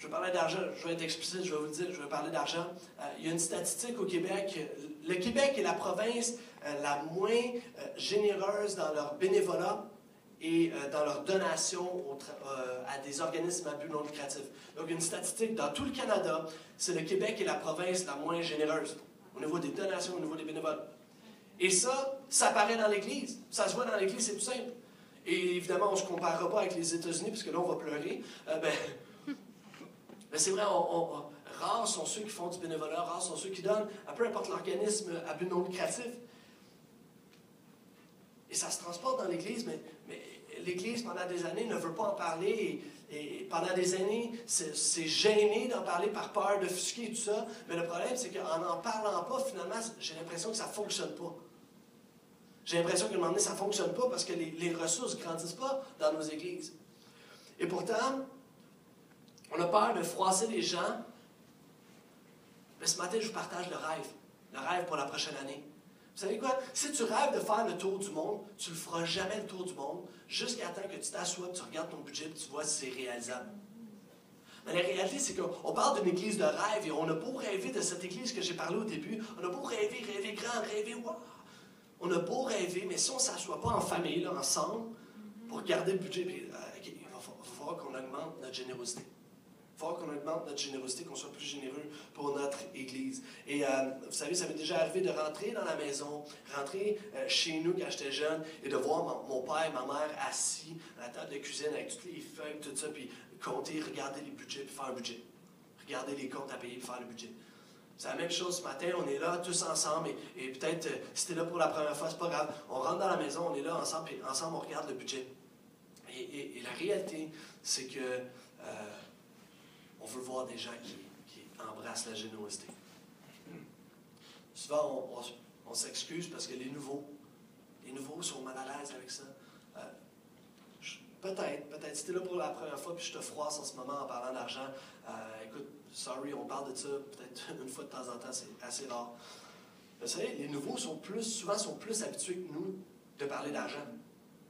je vais parler d'argent, je vais être explicite, je vais vous le dire, je vais parler d'argent. Euh, il y a une statistique au Québec. Le Québec est la province euh, la moins généreuse dans leur bénévolat et dans leur donation à des organismes à but non lucratif. Donc, une statistique dans tout le Canada, c'est le Québec est la province la moins généreuse au niveau des donations, au niveau des bénévoles. Et ça, ça apparaît dans l'Église. Ça se voit dans l'Église, c'est tout simple. Et évidemment, on ne se comparera pas avec les États-Unis, parce que là, on va pleurer. Euh, ben, ben, c'est vrai, rares sont ceux qui font du bénévolat, rares sont ceux qui donnent, à peu importe l'organisme à but non lucratif. Et ça se transporte dans l'Église, mais, mais l'Église, pendant des années, ne veut pas en parler. Et, pendant des années, c'est gêné d'en parler par peur de fusquer et tout ça. Mais le problème, c'est qu'en n'en parlant pas, finalement, j'ai l'impression que ça ne fonctionne pas. J'ai l'impression qu'à un moment donné, ça ne fonctionne pas parce que les, ressources ne grandissent pas dans nos églises. Et pourtant, on a peur de froisser les gens. Mais ce matin, je vous partage le rêve. Le rêve pour la prochaine année. Vous savez quoi? Si tu rêves de faire le tour du monde, tu ne le feras jamais le tour du monde jusqu'à temps que tu t'assoies, tu regardes ton budget et tu vois si c'est réalisable. Mais la réalité, c'est qu'on parle d'une église de rêve et on a beau rêver de cette église que j'ai parlé au début, on a beau rêver, rêver grand, rêver, wow, on a beau rêver, mais si on ne s'assoit pas en famille, là, ensemble, pour garder le budget, euh, il va falloir qu'on augmente notre générosité. Falloir qu'on augmente notre générosité, qu'on soit plus généreux pour notre Église. Et euh, vous savez, ça m'est déjà arrivé de rentrer dans la maison, rentrer euh, chez nous quand j'étais jeune, et de voir mon, père et ma mère assis à la table de cuisine avec toutes les feuilles, tout ça, puis compter, regarder les budgets, puis faire un budget. Regarder les comptes à payer, puis faire le budget. C'est la même chose ce matin, on est là tous ensemble et, peut-être euh, si tu es là pour la première fois, c'est pas grave. On rentre dans la maison, on est là ensemble et ensemble on regarde le budget. Et, la réalité, c'est que euh, on veut voir des gens qui, embrassent la générosité. Souvent, on, s'excuse parce que les nouveaux, les nouveaux sont mal à l'aise avec ça. Euh, peut-être, peut-être. Si tu es là pour la première fois puis je te froisse en ce moment en parlant d'argent, écoute, sorry, on parle de ça peut-être une fois de temps en temps, c'est assez rare. Vous savez, les nouveaux sont plus, souvent sont plus habitués que nous de parler d'argent.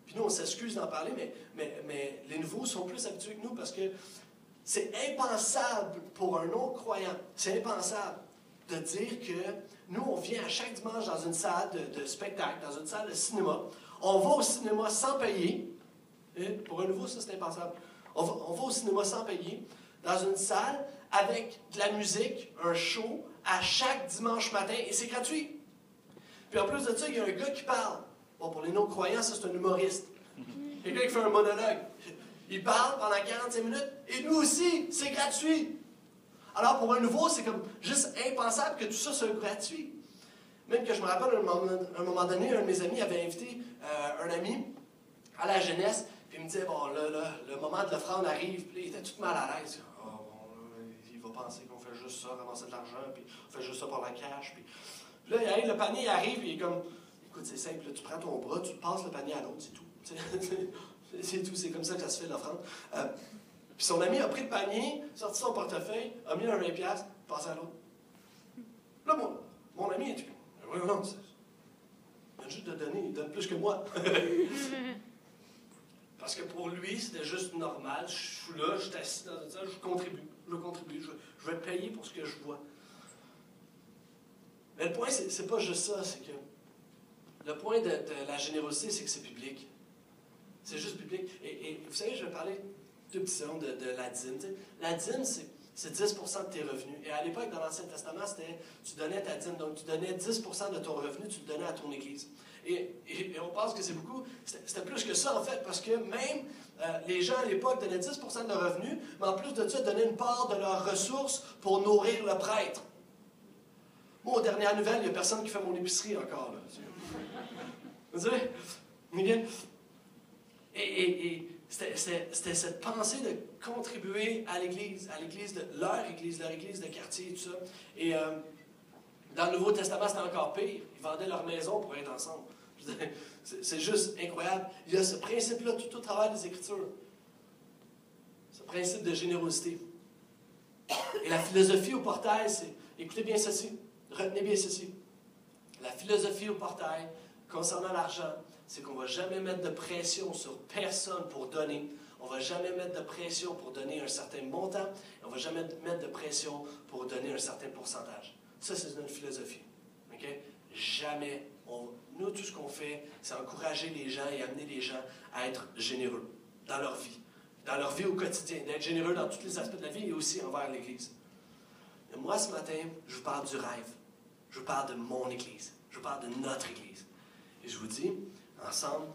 Puis nous, on s'excuse d'en parler, mais, mais, mais les nouveaux sont plus habitués que nous parce que c'est impensable pour un non-croyant, c'est impensable de dire que nous, on vient à chaque dimanche dans une salle de, spectacle, dans une salle de cinéma. On va au cinéma sans payer. Hein? Pour un nouveau, ça, c'est impensable. On va, on va au cinéma sans payer, dans une salle avec de la musique, un show, à chaque dimanche matin, et c'est gratuit. Puis en plus de ça, il y a un gars qui parle. Bon, pour les non-croyants, ça, c'est un humoriste. Il y a un gars qui fait un monologue. Il parle pendant 45 minutes, et nous aussi, c'est gratuit. Alors, pour un nouveau, c'est comme juste impensable que tout ça soit gratuit. Même que je me rappelle, un moment, donné, un de mes amis avait invité euh, un ami à la jeunesse, puis il me disait, bon, là, là le moment de l'offrande arrive, puis il était tout mal à l'aise penser qu'on fait juste ça, ramasser de l'argent, puis on fait juste ça pour la cash. Puis, là, le panier arrive, et il est comme, écoute, c'est simple, tu prends ton bras, tu passes le panier à l'autre, c'est tout. c'est tout, c'est comme ça que ça se fait l'offrande. Euh, puis son ami a pris le panier, sorti son portefeuille, a mis un 20$, passé à l'autre. Là, mon, mon ami est dit, oui, non, c'est. Il vient juste de donner, il donne plus que moi. Parce que pour lui, c'était juste normal. Je suis là, je suis assis dans une salle, je contribue. Je contribue, je, vais payer pour ce que je vois. Mais le point, c'est pas juste ça, c'est que le point de, la générosité, c'est que c'est public. C'est juste public. Et, vous savez, je vais parler deux petits secondes de, la dîme. la dîme, c'est 10% de tes revenus. Et à l'époque, dans l'Ancien Testament, c'était tu donnais ta dîme. Donc, tu donnais 10% de ton revenu, tu le donnais à ton Église. Et, on pense que c'est beaucoup. C'était plus que ça, en fait, parce que même euh, les gens à l'époque donnaient 10% de leurs revenus, mais en plus de ça, donnaient une part de leurs ressources pour nourrir le prêtre. Moi, aux dernières nouvelles, il n'y a personne qui fait mon épicerie encore. Là. Vous savez? Et c'était cette pensée de contribuer à l'Église, à l'Église de leur Église, leur Église de quartier et tout ça. Et euh, dans le Nouveau Testament, c'était encore pire. Ils vendaient leur maison pour être ensemble. C'est juste incroyable. Il y a ce principe-là tout au travers des Écritures. Ce principe de générosité. Et la philosophie au portail, c'est, écoutez bien ceci, retenez bien ceci. La philosophie au portail, concernant l'argent, c'est qu'on ne va jamais mettre de pression sur personne pour donner. On ne va jamais mettre de pression pour donner un certain montant. On ne va jamais mettre de pression pour donner un certain pourcentage. Ça, c'est notre philosophie. Jamais. nous, tout ce qu'on fait, c'est encourager les gens et amener les gens à être généreux dans leur vie, dans leur vie au quotidien, d'être généreux dans tous les aspects de la vie et aussi envers l'Église. moi, ce matin, je vous parle du rêve. Je vous parle de mon Église. Je vous parle de notre Église. Et je vous dis, ensemble,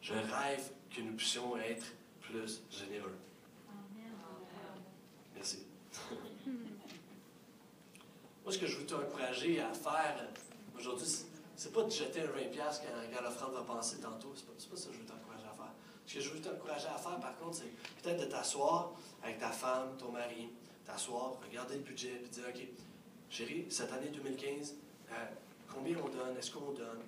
je rêve que nous puissions être plus généreux. Merci. Moi, ce que je veux t'encourager à faire aujourd'hui, c'est pas de jeter un 20$ quand, quand l'offrande va passer tantôt. C'est pas, pas ça que je veux t'encourager à faire. Ce que je veux t'encourager à faire, par contre, c'est peut-être de t'asseoir avec ta femme, ton mari, t'asseoir, regarder le budget, puis dire OK, chérie, cette année 2015, euh, combien on donne? Est-ce qu'on donne?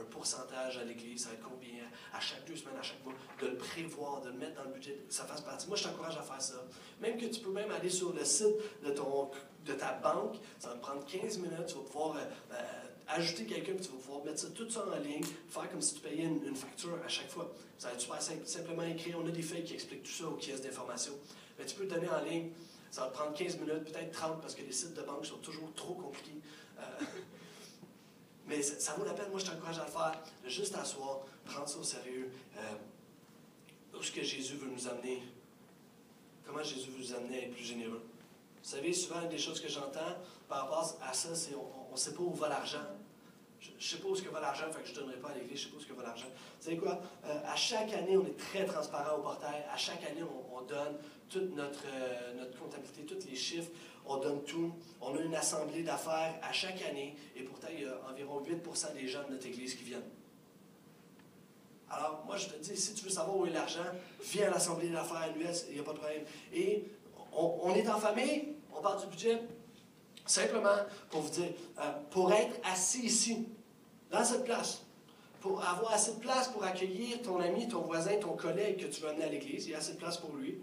Un pourcentage à l'Église, ça va être combien à chaque deux semaines, à chaque mois, de le prévoir, de le mettre dans le budget, ça fasse partie. Moi, je t'encourage à faire ça. Même que tu peux même aller sur le site de, ton, de ta banque, ça va te prendre 15 minutes, tu vas pouvoir euh, euh, ajouter quelqu'un, tu vas pouvoir mettre ça, tout ça en ligne, faire comme si tu payais une, facture à chaque fois. Ça va être super simple, simplement écrire. On a des feuilles qui expliquent tout ça aux caisses d'information. Mais tu peux le donner en ligne. Ça va te prendre 15 minutes, peut-être 30, parce que les sites de banque sont toujours trop compliqués. Euh, mais ça, vaut la peine, moi je t'encourage à le faire, de juste t'asseoir, prendre ça au sérieux. Euh, où est-ce que Jésus veut nous amener? Comment Jésus veut nous amener à être plus généreux? Vous savez, souvent, une des choses que j'entends par rapport à ça, c'est on ne sait pas où va l'argent. Je ne sais pas où ce que va l'argent, fait que je ne donnerai pas à l'Église, je ne sais pas où ce que va l'argent. Vous savez quoi? Euh, à chaque année, on est très transparent au portail. À chaque année, on, donne toute notre, euh, notre comptabilité, tous les chiffres on donne tout. On a une assemblée d'affaires à chaque année et pourtant, il y a environ 8% des gens de notre Église qui viennent. Alors, moi, je te dis, si tu veux savoir où est l'argent, viens à l'assemblée d'affaires annuelle, il n'y a pas de problème. Et on, est en famille, on parle du budget, simplement pour vous dire, euh, pour être assis ici, dans cette place, pour avoir assez de place pour accueillir ton ami, ton voisin, ton collègue que tu veux amener à l'église, il y a assez de place pour lui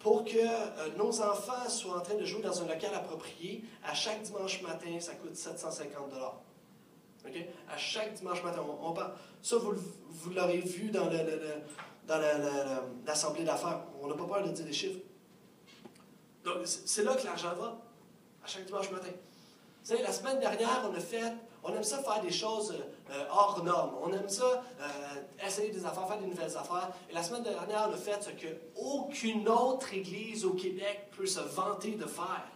pour que euh, nos enfants soient en train de jouer dans un local approprié, à chaque dimanche matin, ça coûte 750 OK? À chaque dimanche matin. On, ça, vous, l'aurez vu dans, dans l'assemblée d'affaires. On n'a pas peur de dire des chiffres. Donc, c'est là que l'argent va, à chaque dimanche matin. Vous savez, la semaine dernière, on a fait on aime ça faire des choses euh, hors normes. On aime ça euh, essayer des affaires, faire des nouvelles affaires. Et la semaine dernière, on a fait ce qu'aucune autre église au Québec peut se vanter de faire.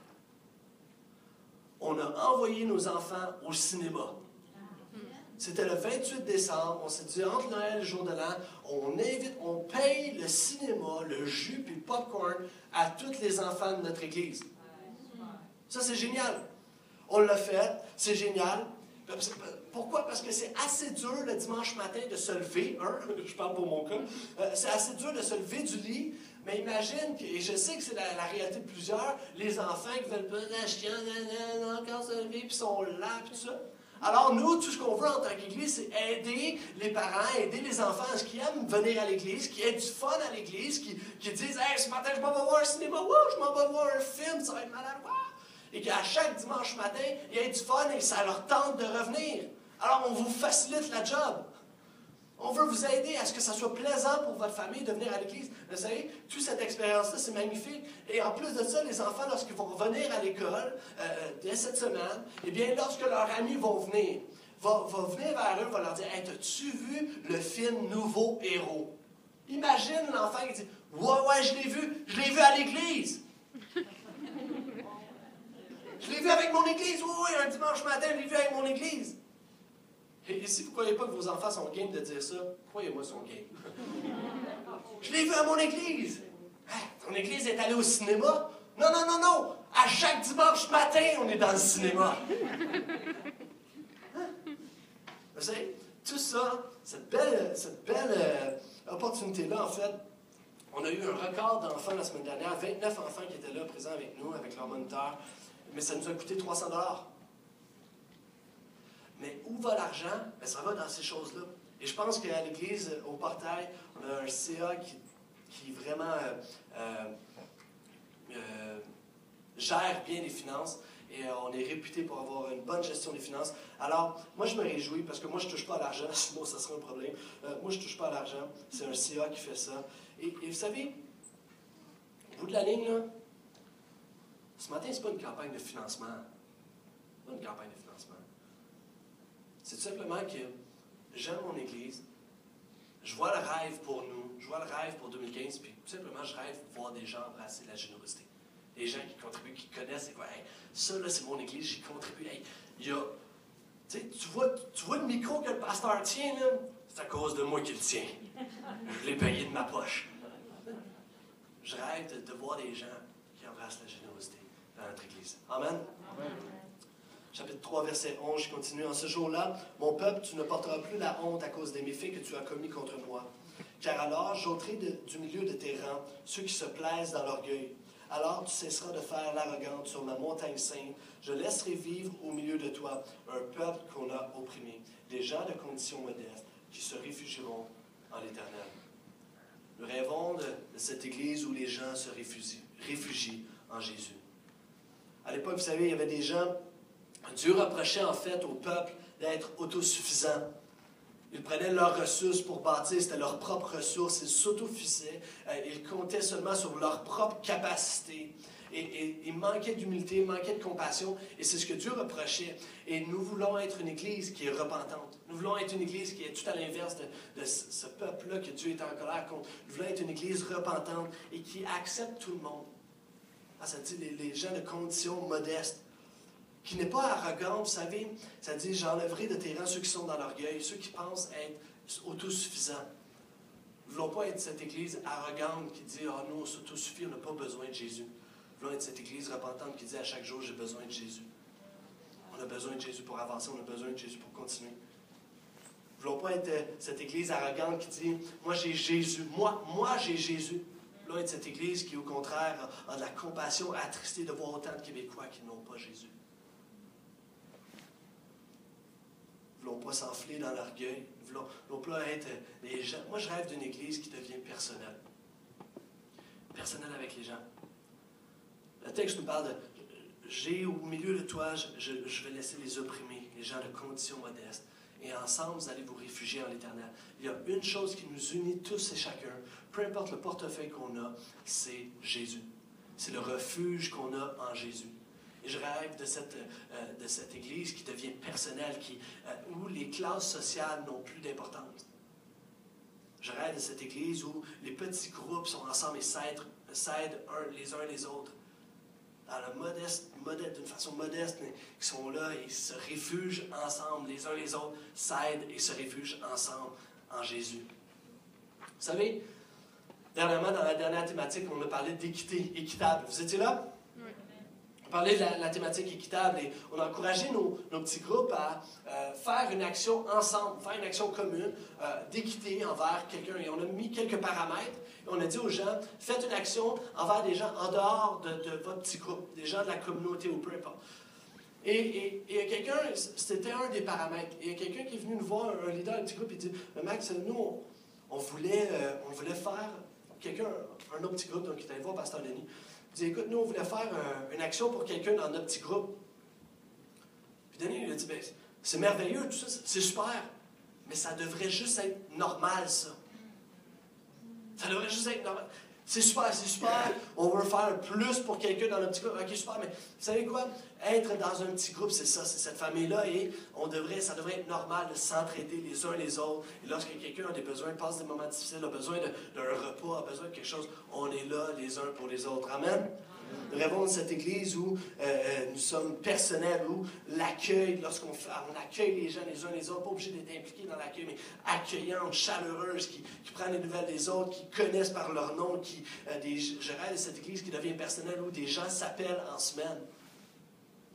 On a envoyé nos enfants au cinéma. C'était le 28 décembre. On s'est dit, entre Noël et le jour de l'an, on invite, on paye le cinéma, le jus et le popcorn à tous les enfants de notre église. Ça, c'est génial. On l'a fait, c'est génial. Pourquoi? Parce que c'est assez dur le dimanche matin de se lever, hein? je parle pour mon cas, euh, c'est assez dur de se lever du lit, mais imagine, et je sais que c'est la, réalité de plusieurs, les enfants qui veulent pas acheter, encore se lever, puis sont là, puis ça. Alors nous, tout ce qu'on veut en tant qu'Église, c'est aider les parents, aider les enfants à ce qu'ils aiment venir à l'Église, qui aient du fun à l'Église, qui, qui disent Hey, ce matin, je m'en vais voir un cinéma, je m'en vais voir un film, ça va être malade, et qu'à chaque dimanche matin, il y ait du fun et ça leur tente de revenir. Alors, on vous facilite la job. On veut vous aider à ce que ça soit plaisant pour votre famille de venir à l'église. Vous savez, toute cette expérience-là, c'est magnifique. Et en plus de ça, les enfants, lorsqu'ils vont revenir à l'école euh, dès cette semaine, eh bien, lorsque leurs amis vont venir, vont, venir vers eux, vont leur dire Hey, as-tu vu le film Nouveau Héros Imagine l'enfant qui dit Ouais, ouais, je l'ai vu, je l'ai vu à l'église. Je l'ai vu avec mon église. Oui, oui, un dimanche matin, je l'ai vu avec mon église. Et, si vous ne croyez pas que vos enfants sont game de dire ça, croyez-moi, ils sont game. je l'ai vu à mon église. ton église est allée au cinéma? Non, non, non, non. À chaque dimanche matin, on est dans le cinéma. Hein? Vous savez, tout ça, cette belle, cette belle euh, opportunité-là, en fait, on a eu un record d'enfants la semaine dernière, 29 enfants qui étaient là, présents avec nous, avec leur moniteur, mais ça nous a coûté 300 dollars. Mais où va l'argent? Ben, ça va dans ces choses-là. Et je pense qu'à l'Église, au portail, on a un CA qui, qui vraiment euh, euh, euh, gère bien les finances et on est réputé pour avoir une bonne gestion des finances. Alors, moi, je me réjouis parce que moi, je ne touche pas à l'argent, sinon ça serait un problème. moi, je ne touche pas à l'argent. C'est un CA qui fait ça. Et, vous savez, au bout de la ligne, là, ce matin, ce n'est pas une campagne de financement. Ce pas une campagne de financement. C'est tout simplement que j'aime mon Église, je vois le rêve pour nous, je vois le rêve pour 2015, puis tout simplement, je rêve de voir des gens embrasser la générosité. Des gens qui contribuent, qui connaissent, c'est quoi, ça là, c'est mon Église, j'y contribue. il y a, tu, vois, tu vois le micro que le pasteur tient, là, c'est à cause de moi qu'il le tient. Je l'ai payé de ma poche. Je rêve de, voir des gens qui embrassent la générosité dans notre Église. Amen. Chapitre 3, verset 11, je continue. En ce jour-là, mon peuple, tu ne porteras plus la honte à cause des méfaits que tu as commis contre moi. Car alors, j'ôterai du milieu de tes rangs ceux qui se plaisent dans l'orgueil. Alors tu cesseras de faire l'arrogante sur ma montagne sainte. Je laisserai vivre au milieu de toi un peuple qu'on a opprimé, des gens de condition modeste qui se réfugieront en l'Éternel. Nous rêvons de, cette Église où les gens se réfugient, réfugient en Jésus. À l'époque, vous savez, il y avait des gens, Dieu reprochait en fait au peuple d'être autosuffisant. Ils prenaient leurs ressources pour bâtir, c'était leurs propres ressources, ils s'autofissaient, euh, ils comptaient seulement sur leur propre capacité et, il manquait d'humilité, il manquait de compassion, et c'est ce que Dieu reprochait. Et nous voulons être une Église qui est repentante. Nous voulons être une Église qui est tout à l'inverse de, ce peuple-là que Dieu est en colère contre. Nous voulons être une Église repentante et qui accepte tout le monde. Ah, ça dit les, gens de condition modeste qui n'est pas arrogant, vous savez, ça dit j'enlèverai de tes rangs ceux qui sont dans l'orgueil, ceux qui pensent être autosuffisants. Nous ne voulons pas être cette Église arrogante qui dit Ah, oh, nous, on s'autosuffit, on n'a pas besoin de Jésus être cette Église repentante qui dit à chaque jour, j'ai besoin de Jésus. On a besoin de Jésus pour avancer, on a besoin de Jésus pour continuer. Nous ne voulons pas être euh, cette Église arrogante qui dit, moi j'ai Jésus, moi, moi j'ai Jésus. Nous voulons être cette Église qui, au contraire, a de la compassion, attristée de voir autant de Québécois qui n'ont pas Jésus. Voulons pas s'enfler dans l'orgueil. Voulons pas être. Moi, je rêve d'une Église qui devient personnelle. Personnelle avec les gens. Le texte nous parle de j'ai au milieu de toi, je, vais laisser les opprimés, les gens de condition modeste. Et ensemble, vous allez vous réfugier en l'éternel. Il y a une chose qui nous unit tous et chacun, peu importe le portefeuille qu'on a, c'est Jésus. C'est le refuge qu'on a en Jésus. Et je rêve de cette, euh, de cette Église qui devient personnelle, qui, euh, où les classes sociales n'ont plus d'importance. Je rêve de cette Église où les petits groupes sont ensemble et s'aident, s'aident les uns les autres le modeste, modeste d'une façon modeste, mais qui sont là et se réfugient ensemble, les uns les autres, s'aident et se réfugient ensemble en Jésus. Vous savez, dernièrement, dans la dernière thématique, on a parlé d'équité équitable. Vous étiez là? Parlait de la, thématique équitable et on a encouragé nos, petits groupes à euh, faire une action ensemble, faire une action commune euh, d'équité envers quelqu'un. Et on a mis quelques paramètres on a dit aux gens, faites une action envers des gens en dehors de, votre petit groupe, des gens de la communauté ou peu importe. Et, a quelqu'un, c'était un des paramètres, il y a quelqu'un qui est venu nous voir, un leader du petit groupe, et dit Max, nous, on, voulait, euh, on voulait faire, quelqu'un, un autre petit groupe, donc il est allé voir Pasteur Denis, dit Écoute, nous, on voulait faire une action pour quelqu'un dans notre petit groupe. Puis Denis, il a dit ben, C'est merveilleux, tout ça, c'est super, mais ça devrait juste être normal, ça. Ça devrait juste être normal. C'est super, c'est super. On veut faire plus pour quelqu'un dans notre petit groupe. Ok, super, mais vous savez quoi? Être dans un petit groupe, c'est ça, c'est cette famille-là. Et on devrait, ça devrait être normal de s'entraider les uns les autres. Et lorsque quelqu'un a des besoins, passe des moments difficiles, a besoin d'un repas, a besoin de quelque chose, on est là les uns pour les autres. Amen? Rêvons de cette Église où euh, euh, nous sommes personnels, où l'accueil, lorsqu'on accueille les gens les uns les autres, pas obligé d'être impliqué dans l'accueil, mais accueillante, chaleureuse, qui, qui prend les nouvelles des autres, qui connaissent par leur nom, qui, euh, des, je rêve de cette Église qui devient personnelle, où des gens s'appellent en semaine.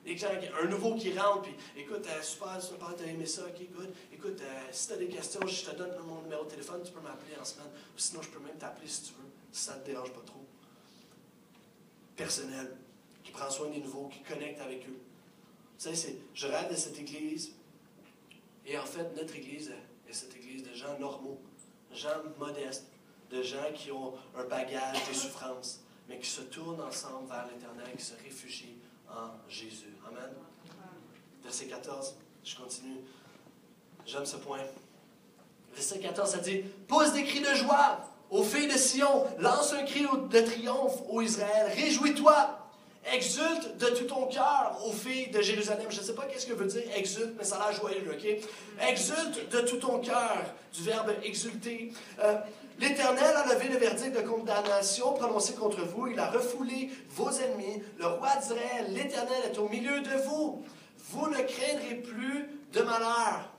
Qui- un nouveau qui rentre, puis écoute, euh, super, super, t'as aimé ça, ok, écoute, écoute, euh, si t'as des questions, je te donne mon numéro de téléphone, tu peux m'appeler en semaine, sinon je peux même t'appeler si tu veux, si ça te dérange pas trop. Personnel, qui prend soin des nouveaux, qui connecte avec eux. Savez, c'est, je rêve de cette église, et en fait, notre église est cette église de gens normaux, gens modestes, de gens qui ont un bagage des souffrances, mais qui se tournent ensemble vers l'éternel, qui se réfugient en Jésus. Amen. Verset 14, je continue. J'aime ce point. Verset 14, ça dit Pousse des cris de joie aux filles de Sion, lance un cri de triomphe ô Israël, réjouis-toi, exulte de tout ton cœur aux filles de Jérusalem. Je ne sais pas qu'est-ce que veut dire exulte, mais ça a l'air joyeux, OK? Exulte de tout ton cœur, du verbe exulter. Euh, L'Éternel a levé le verdict de condamnation prononcé contre vous. Il a refoulé vos ennemis. Le roi d'Israël, l'Éternel est au milieu de vous. Vous ne craindrez plus de malheur.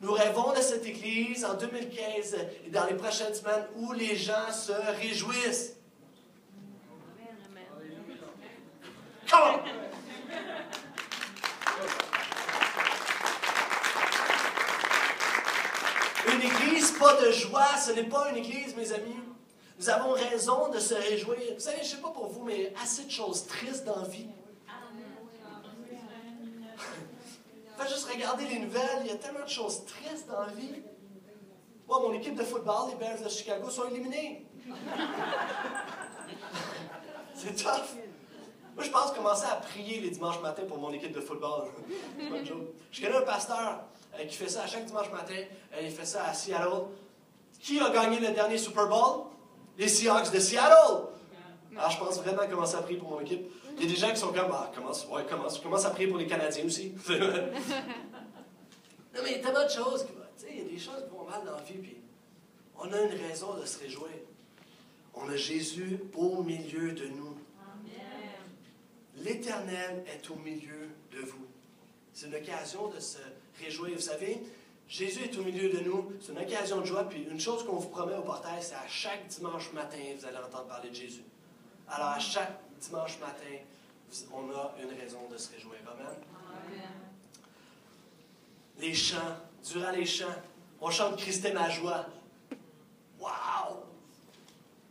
Nous rêvons de cette Église en 2015 et dans les prochaines semaines où les gens se réjouissent. Come! Une église pas de joie, ce n'est pas une église, mes amis. Nous avons raison de se réjouir. Vous savez, je ne sais pas pour vous, mais assez de choses tristes dans la vie. Faites juste regarder les nouvelles, il y a tellement de choses tristes dans la vie. Moi, mon équipe de football, les Bears de Chicago, sont éliminés. C'est tough. Moi, je pense commencer à prier les dimanches matins pour mon équipe de football. Je connais un pasteur euh, qui fait ça à chaque dimanche matin. Euh, il fait ça à Seattle. Qui a gagné le dernier Super Bowl? Les Seahawks de Seattle. Alors, je pense vraiment commencer à prier pour mon équipe. Il y a des gens qui sont comme, ah, commence, ouais, commence, commence à prier pour les Canadiens aussi? non, mais il y a tellement de choses. qui- Tu sais, il y a des choses qui vont mal dans la vie, puis on a une raison de se réjouir. On a Jésus au milieu de nous. L'Éternel est au milieu de vous. C'est une occasion de se réjouir. Vous savez, Jésus est au milieu de nous. C'est une occasion de joie. Puis une chose qu'on vous promet au portail, c'est à chaque dimanche matin, vous allez entendre parler de Jésus. Alors à chaque dimanche matin, on a une raison de se réjouir. Amen. Les chants, durant les chants, on chante Christ est ma joie. Wow!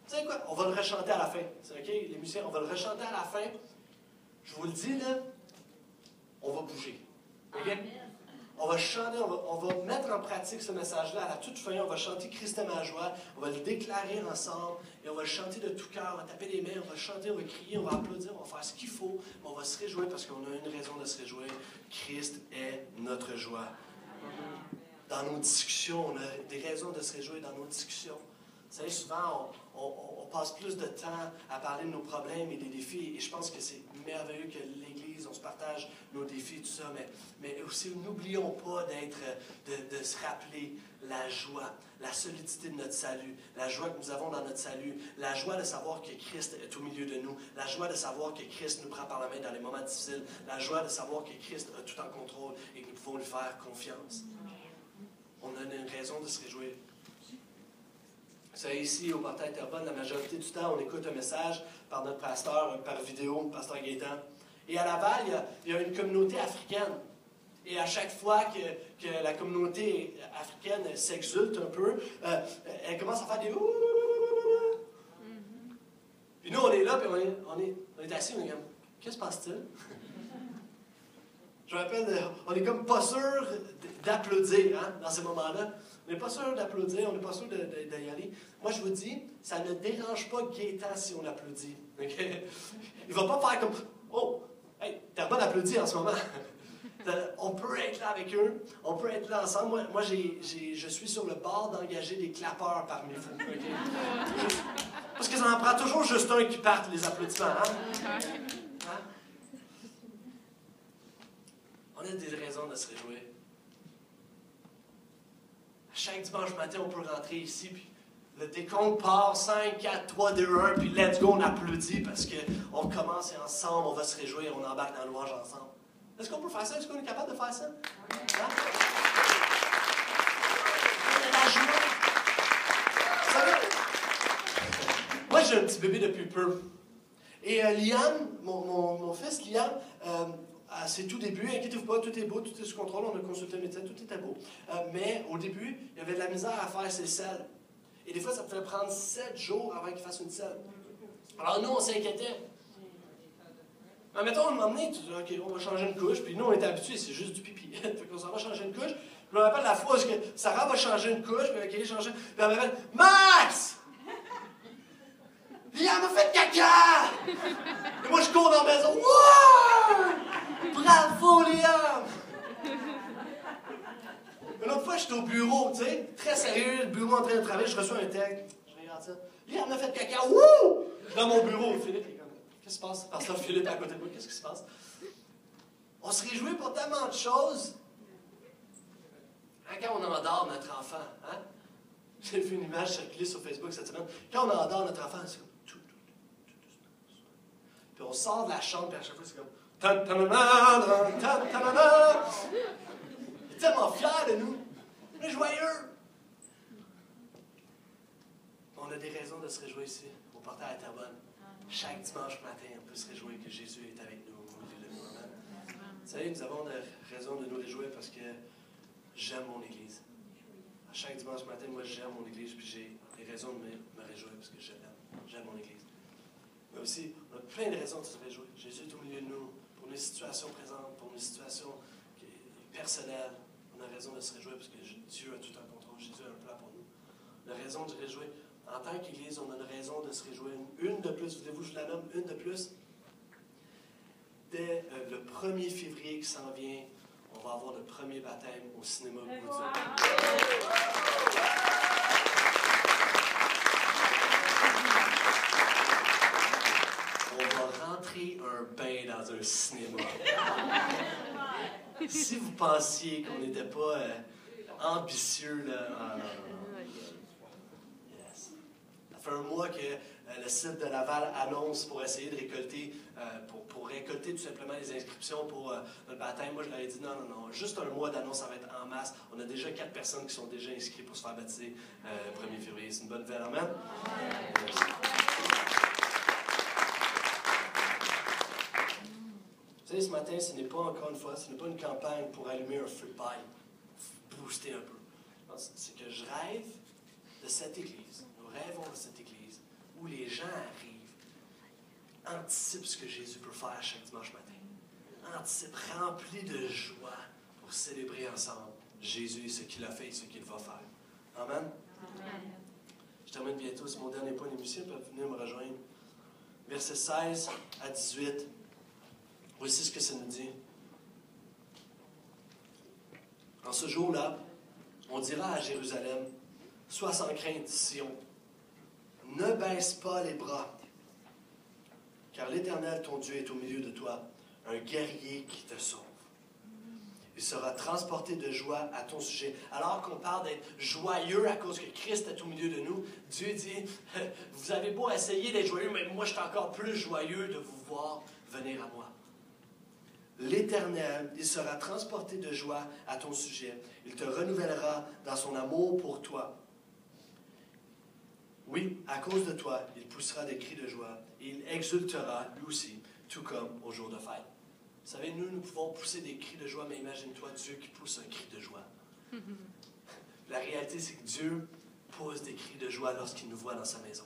Vous savez quoi? On va le rechanter à la fin. C'est OK, les musiciens, on va le rechanter à la fin. Je vous le dis, là, on va bouger. OK? On va chanter, on va, mettre en pratique ce message-là. À la toute fin, on va chanter Christ est ma joie. On va le déclarer ensemble et on va le chanter de tout cœur. On va taper les mains, on va chanter, on va crier, on va applaudir, on va faire ce qu'il faut. Mais on va se réjouir parce qu'on a une raison de se réjouir. Christ est notre joie. Dans nos discussions, on a des raisons de se réjouir dans nos discussions. Vous savez, souvent, on, on- on passe plus de temps à parler de nos problèmes et des défis. Et je pense que c'est merveilleux que l'Église, on se partage nos défis, tout ça. Mais, mais aussi, n'oublions pas d'être, de, se rappeler la joie, la solidité de notre salut, la joie que nous avons dans notre salut, la joie de savoir que Christ est au milieu de nous, la joie de savoir que Christ nous prend par la main dans les moments difficiles, la joie de savoir que Christ a tout en contrôle et que nous pouvons lui faire confiance. On a une raison de se réjouir. Savez, ici, au portail Terrebonne, la majorité du temps, on écoute un message par notre pasteur, par vidéo, pasteur Gaétan. Et à Laval, il y a, il y a une communauté africaine. Et à chaque fois que, que la communauté africaine s'exulte un peu, euh, elle commence à faire des... Puis nous, on est là, puis on est, on est, on est assis, on est comme, qu'est-ce qui se passe-t-il? Je me rappelle, de- on est comme pas sûr d'applaudir hein, dans ces moments-là. On n'est pas sûr d'applaudir, on n'est pas sûr d'y aller. Moi, je vous dis, ça ne dérange pas Gaétan si on applaudit. Il ne va pas faire comme Oh, hey, t'as pas d'applaudir en ce moment. On peut être là avec eux, on peut être là ensemble. Moi, moi j'ai- j'ai- je suis sur le bord d'engager des clapeurs parmi vous. Parce que ça en prend toujours juste un qui parte les applaudissements. hein? Hein? On a des raisons de se réjouir. Chaque dimanche matin, on peut rentrer ici, puis le décompte part 5, 4, 3, 2, 1, puis let's go, on applaudit parce qu'on commence et ensemble, on va se réjouir, on embarque dans la louange ensemble. Est-ce qu'on peut faire ça? Est-ce qu'on est capable de faire ça? Hein? La joie. Moi j'ai un petit bébé depuis peu. Et euh, Liam, mon, mon, mon fils Liam, euh, à ses tout débuts, inquiétez-vous pas, tout est beau, tout est sous contrôle, on a consulté le médecin, tout était beau. Euh, mais au début, il y avait de la misère à faire ses selles. Et des fois, ça pouvait prendre sept jours avant qu'il fasse une selle. Alors nous, on s'inquiétait. Mais mettons, un moment donné, tu dis, OK, on va changer une couche, puis nous, on était habitués, c'est juste du pipi. fait qu'on s'en va changer une couche. Je me rappelle la fois où Sarah va changer une couche, puis OK, changer. Puis elle m'appelle Max! Liam m'a fait caca! Et moi, je cours dans la maison. Wouah! Bravo, Liam! Une autre fois, j'étais au bureau, tu sais, très sérieux, le bureau en train de travailler, je reçois un texte. Je regarde ça. Liam m'a fait caca. Wouh! Dans mon bureau, Philippe est comme, qu'est-ce qui se passe? Pasteur Philippe à côté de moi, qu'est-ce qui se passe? On se réjouit pour tellement de choses. Hein, quand on endort notre enfant, hein? J'ai vu une image circuler sur Facebook cette semaine. Quand on endort notre enfant, c'est comme tout, tout, tout, tout, Puis on sort de la chambre, puis à chaque fois, c'est comme. Tellement fier de nous. On joyeux. On a des raisons de se réjouir ici, au portail à Terrebonne. Chaque dimanche matin, on peut se réjouir que Jésus est avec nous au milieu de nous. Vous savez, nous avons des raisons de nous réjouir parce que j'aime mon Église. À chaque dimanche matin, moi, j'aime mon Église, puis j'ai des raisons de me, me réjouir parce que j'aime, j'aime mon Église. Mais aussi, on a plein de raisons de se réjouir. Jésus est au milieu de nous pour nos situations présentes, pour nos situations personnelles. On a raison de se réjouir parce que Dieu a tout en contrôle. Jésus a un plan pour nous. On a raison de se réjouir. En tant qu'Église, on a une raison de se réjouir. Une de plus, voulez-vous que je la nomme? Une de plus? Dès euh, le 1er février qui s'en vient, on va avoir le premier baptême au cinéma On rentrer un bain dans un cinéma. si vous pensiez qu'on n'était pas euh, ambitieux, là, non. Yes. Ça fait un mois que euh, le site de Laval annonce pour essayer de récolter, euh, pour, récolter tout simplement les inscriptions pour euh, le baptême. Moi, je leur ai dit non, non, non, juste un mois d'annonce, ça va être en masse. On a déjà quatre personnes qui sont déjà inscrites pour se faire baptiser le 1er février. C'est une bonne nouvelle, amen? Savez, ce matin, ce n'est pas encore une fois, ce n'est pas une campagne pour allumer un feu de paille, booster un peu. C'est que je rêve de cette Église. Nous rêvons de cette Église où les gens arrivent, anticipent ce que Jésus peut faire chaque dimanche matin, anticipent, remplis de joie pour célébrer ensemble Jésus, ce qu'il a fait et ce qu'il va faire. Amen? Amen. Je termine bientôt, c'est mon dernier point d'émission, peuvent venir me rejoindre. Verset 16 à 18. Voici ce que ça nous dit. En ce jour-là, on dira à Jérusalem, Sois sans crainte, Sion. Ne baisse pas les bras, car l'Éternel, ton Dieu, est au milieu de toi, un guerrier qui te sauve. Il sera transporté de joie à ton sujet. Alors qu'on parle d'être joyeux à cause que Christ est au milieu de nous, Dieu dit, vous avez beau essayer d'être joyeux, mais moi je suis encore plus joyeux de vous voir venir à moi. L'Éternel, il sera transporté de joie à ton sujet. Il te renouvellera dans son amour pour toi. Oui, à cause de toi, il poussera des cris de joie et il exultera lui aussi, tout comme au jour de fête. Vous savez, nous, nous pouvons pousser des cris de joie, mais imagine-toi Dieu qui pousse un cri de joie. La réalité, c'est que Dieu pousse des cris de joie lorsqu'il nous voit dans sa maison,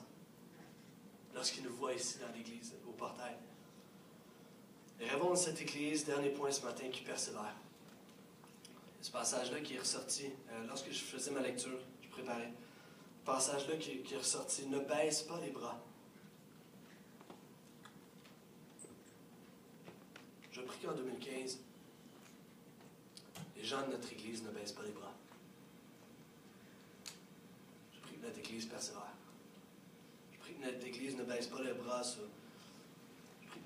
lorsqu'il nous voit ici dans l'église, au portail. Rêvons de cette Église, dernier point ce matin, qui persévère. Ce passage-là qui est ressorti, euh, lorsque je faisais ma lecture, je préparais, ce passage-là qui, qui, est ressorti, ne baisse pas les bras. Je prie qu'en 2015, les gens de notre Église ne baissent pas les bras. Je prie que notre Église persévère. Je prie que notre Église ne baisse pas les bras sur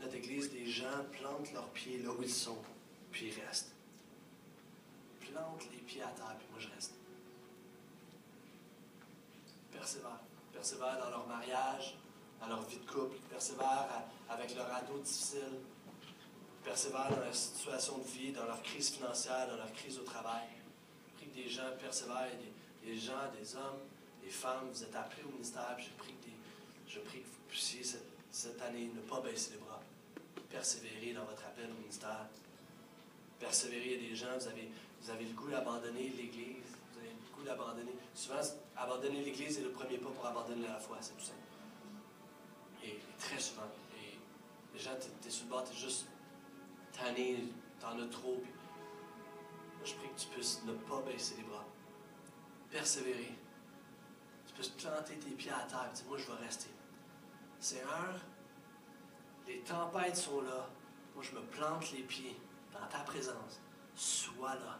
notre Église, des gens plantent leurs pieds là où ils sont, puis ils restent. Plante les pieds à terre, puis moi je reste. Persévère. persévèrent dans leur mariage, dans leur vie de couple, persévèrent à- avec leur ado difficile, persévèrent dans leur situation de vie, dans leur crise financière, dans leur crise au travail. Prie que des gens persévèrent, des, gens, des hommes, des femmes, vous êtes appelés au ministère, je prie que, je prie que vous puissiez cette, cette année ne pas baisser les bras, persévérer dans votre appel au ministère. Persévérer, il y a des gens, vous avez, vous avez le goût d'abandonner l'Église, vous avez le goût d'abandonner. Souvent, abandonner l'Église est le premier pas pour abandonner la foi, c'est tout simple. Et, très souvent, et les gens, tu es sur le bord, tu es juste tanné, t'en as trop. moi, je prie que tu puisses ne pas baisser les bras, persévérer. Tu puisses planter tes pieds à terre, et dire, moi je vais rester. Seigneur, les tempêtes sont là. Moi, je me plante les pieds dans ta présence. Sois là.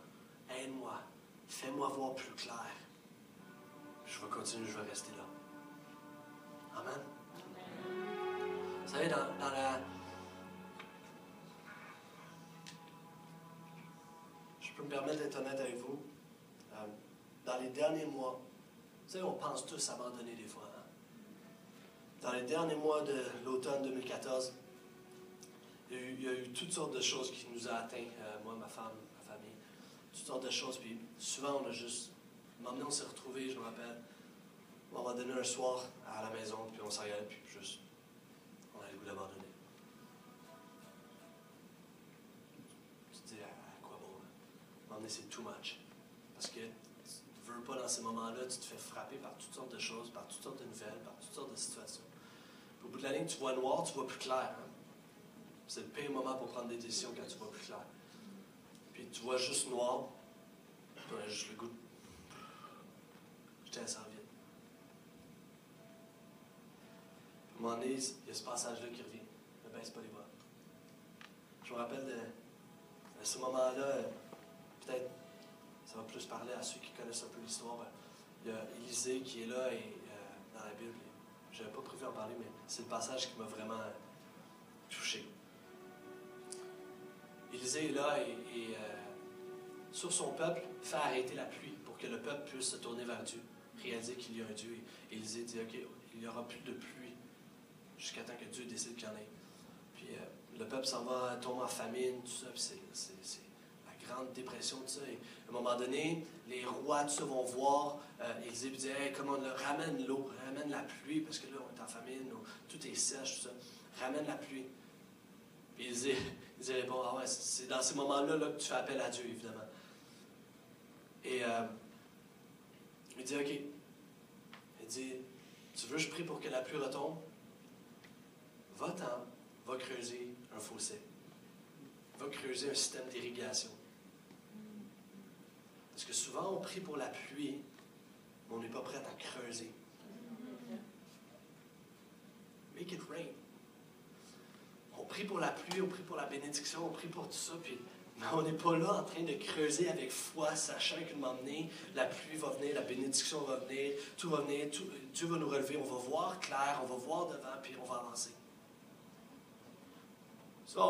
Aide-moi. Fais-moi voir plus clair. Je vais continuer, je vais rester là. Amen. Vous savez, dans, dans la. Je peux me permettre d'être honnête avec vous. Euh, dans les derniers mois, vous savez, on pense tous abandonner des fois. Dans les derniers mois de l'automne 2014, il y, a eu, toutes sortes de choses qui nous ont atteints, euh, moi, ma femme, ma famille, toutes sortes de choses. Puis souvent, on a juste. Maintenant, on s'est retrouvés, je me rappelle. On m'a donné un soir à la maison, puis on s'en allait, puis juste. On a le goût d'abandonner. Tu te dis, à, quoi bon? donné, c'est too much. Parce que tu veux dans ces moments-là, tu te fais frapper par toutes sortes de choses, par toutes sortes de nouvelles, par toutes sortes de situations. Au bout de la ligne, tu vois noir, tu vois plus clair. hein. C'est le pire moment pour prendre des décisions quand tu vois plus clair. Puis tu vois juste noir, tu as juste le goût de. Je t'ai vite. À un il y a ce passage-là qui revient. Ne baisse pas les bras. Je me rappelle de, de ce moment-là, euh, peut-être ça va plus parler à ceux qui connaissent un peu l'histoire. Il y a Élisée qui est là et, euh, dans la Bible. Je n'avais pas prévu en parler, mais c'est le passage qui m'a vraiment touché. Élisée est là et, euh, sur son peuple fait arrêter la pluie pour que le peuple puisse se tourner vers Dieu, réaliser qu'il y a un Dieu. Élisée dit Ok, il n'y aura plus de pluie jusqu'à temps que Dieu décide qu'il y en ait. Puis euh, le peuple s'en va, tombe en famine, tout ça, c'est, grande dépression, tout ça. Et à un moment donné, les rois, tout ça, vont voir euh, Élisée et dire Hey, comment on le ramène l'eau, ramène la pluie, parce que là, on est en famine, tout est sèche, tout ça. Ramène la pluie. Puis Élisée, Élisée répond Ah ouais, c'est dans ces moments-là là, que tu fais appel à Dieu, évidemment. Et euh, il dit Ok. Il dit Tu veux, je prie pour que la pluie retombe? Va-t'en, va creuser un fossé. Va creuser un système d'irrigation. Parce que souvent, on prie pour la pluie, mais on n'est pas prêt à creuser. Make it rain. On prie pour la pluie, on prie pour la bénédiction, on prie pour tout ça, puis mais on n'est pas là en train de creuser avec foi, sachant qu'une moment donné, la pluie va venir, la bénédiction va venir, tout va venir, Dieu va nous relever, on va voir clair, on va voir devant, puis on va avancer. Le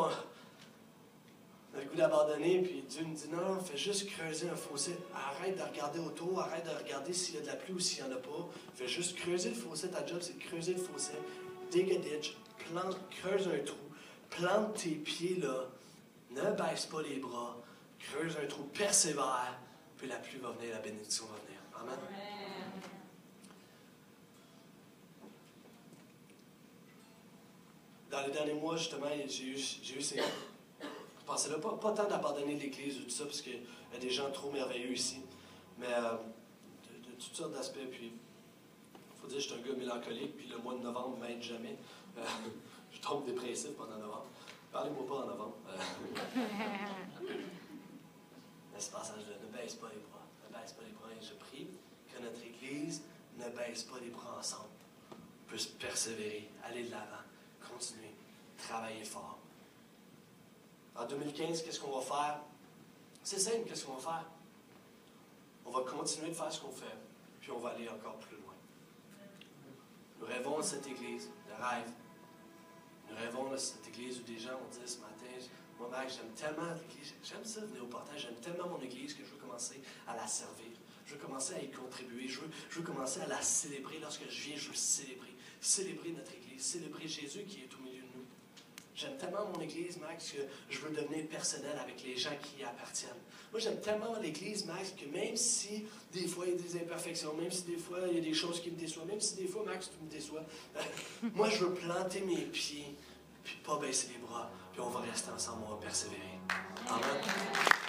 goût d'abandonner, puis Dieu nous dit non, fais juste creuser un fossé. Arrête de regarder autour, arrête de regarder s'il y a de la pluie ou s'il n'y en a pas. Fais juste creuser le fossé. Ta job, c'est de creuser le fossé. Dig a ditch, plante, creuse un trou, plante tes pieds là, ne baisse pas les bras, creuse un trou, persévère, puis la pluie va venir, la bénédiction va venir. Amen. Dans les derniers mois, justement, j'ai eu, eu ces pensées-là. Pas, pas tant d'abandonner l'Église ou tout ça, parce qu'il y a des gens trop merveilleux ici, mais euh, de, de toutes sortes d'aspects. Puis, il faut dire, je suis un gars mélancolique, puis le mois de novembre ne m'aide jamais. Euh, je tombe dépressif pendant novembre. Parlez-moi pas en novembre. Euh, mais ce passage-là, ne baisse pas les bras. Ne baisse pas les bras. Et je prie que notre Église ne baisse pas les bras ensemble. Puisse persévérer, aller de l'avant, continuer, travailler fort. En 2015, qu'est-ce qu'on va faire? C'est simple, qu'est-ce qu'on va faire? On va continuer de faire ce qu'on fait, puis on va aller encore plus loin. Nous rêvons de cette Église, de rêve. Nous rêvons de cette Église où des gens ont dit ce matin, moi, Mac, j'aime tellement l'Église, j'aime ça venir au portage, j'aime tellement mon Église que je veux commencer à la servir. Je veux commencer à y contribuer. Je veux, je veux commencer à la célébrer. Lorsque je viens, je veux célébrer. Célébrer notre Église. Célébrer Jésus qui est au milieu de nous. J'aime tellement mon Église, Max, que je veux devenir personnel avec les gens qui y appartiennent. Moi, j'aime tellement l'Église, Max, que même si des fois il y a des imperfections, même si des fois il y a des choses qui me déçoivent, même si des fois, Max, tu me déçois, moi, je veux planter mes pieds, puis pas baisser les bras, puis on va rester ensemble, on va persévérer. Amen.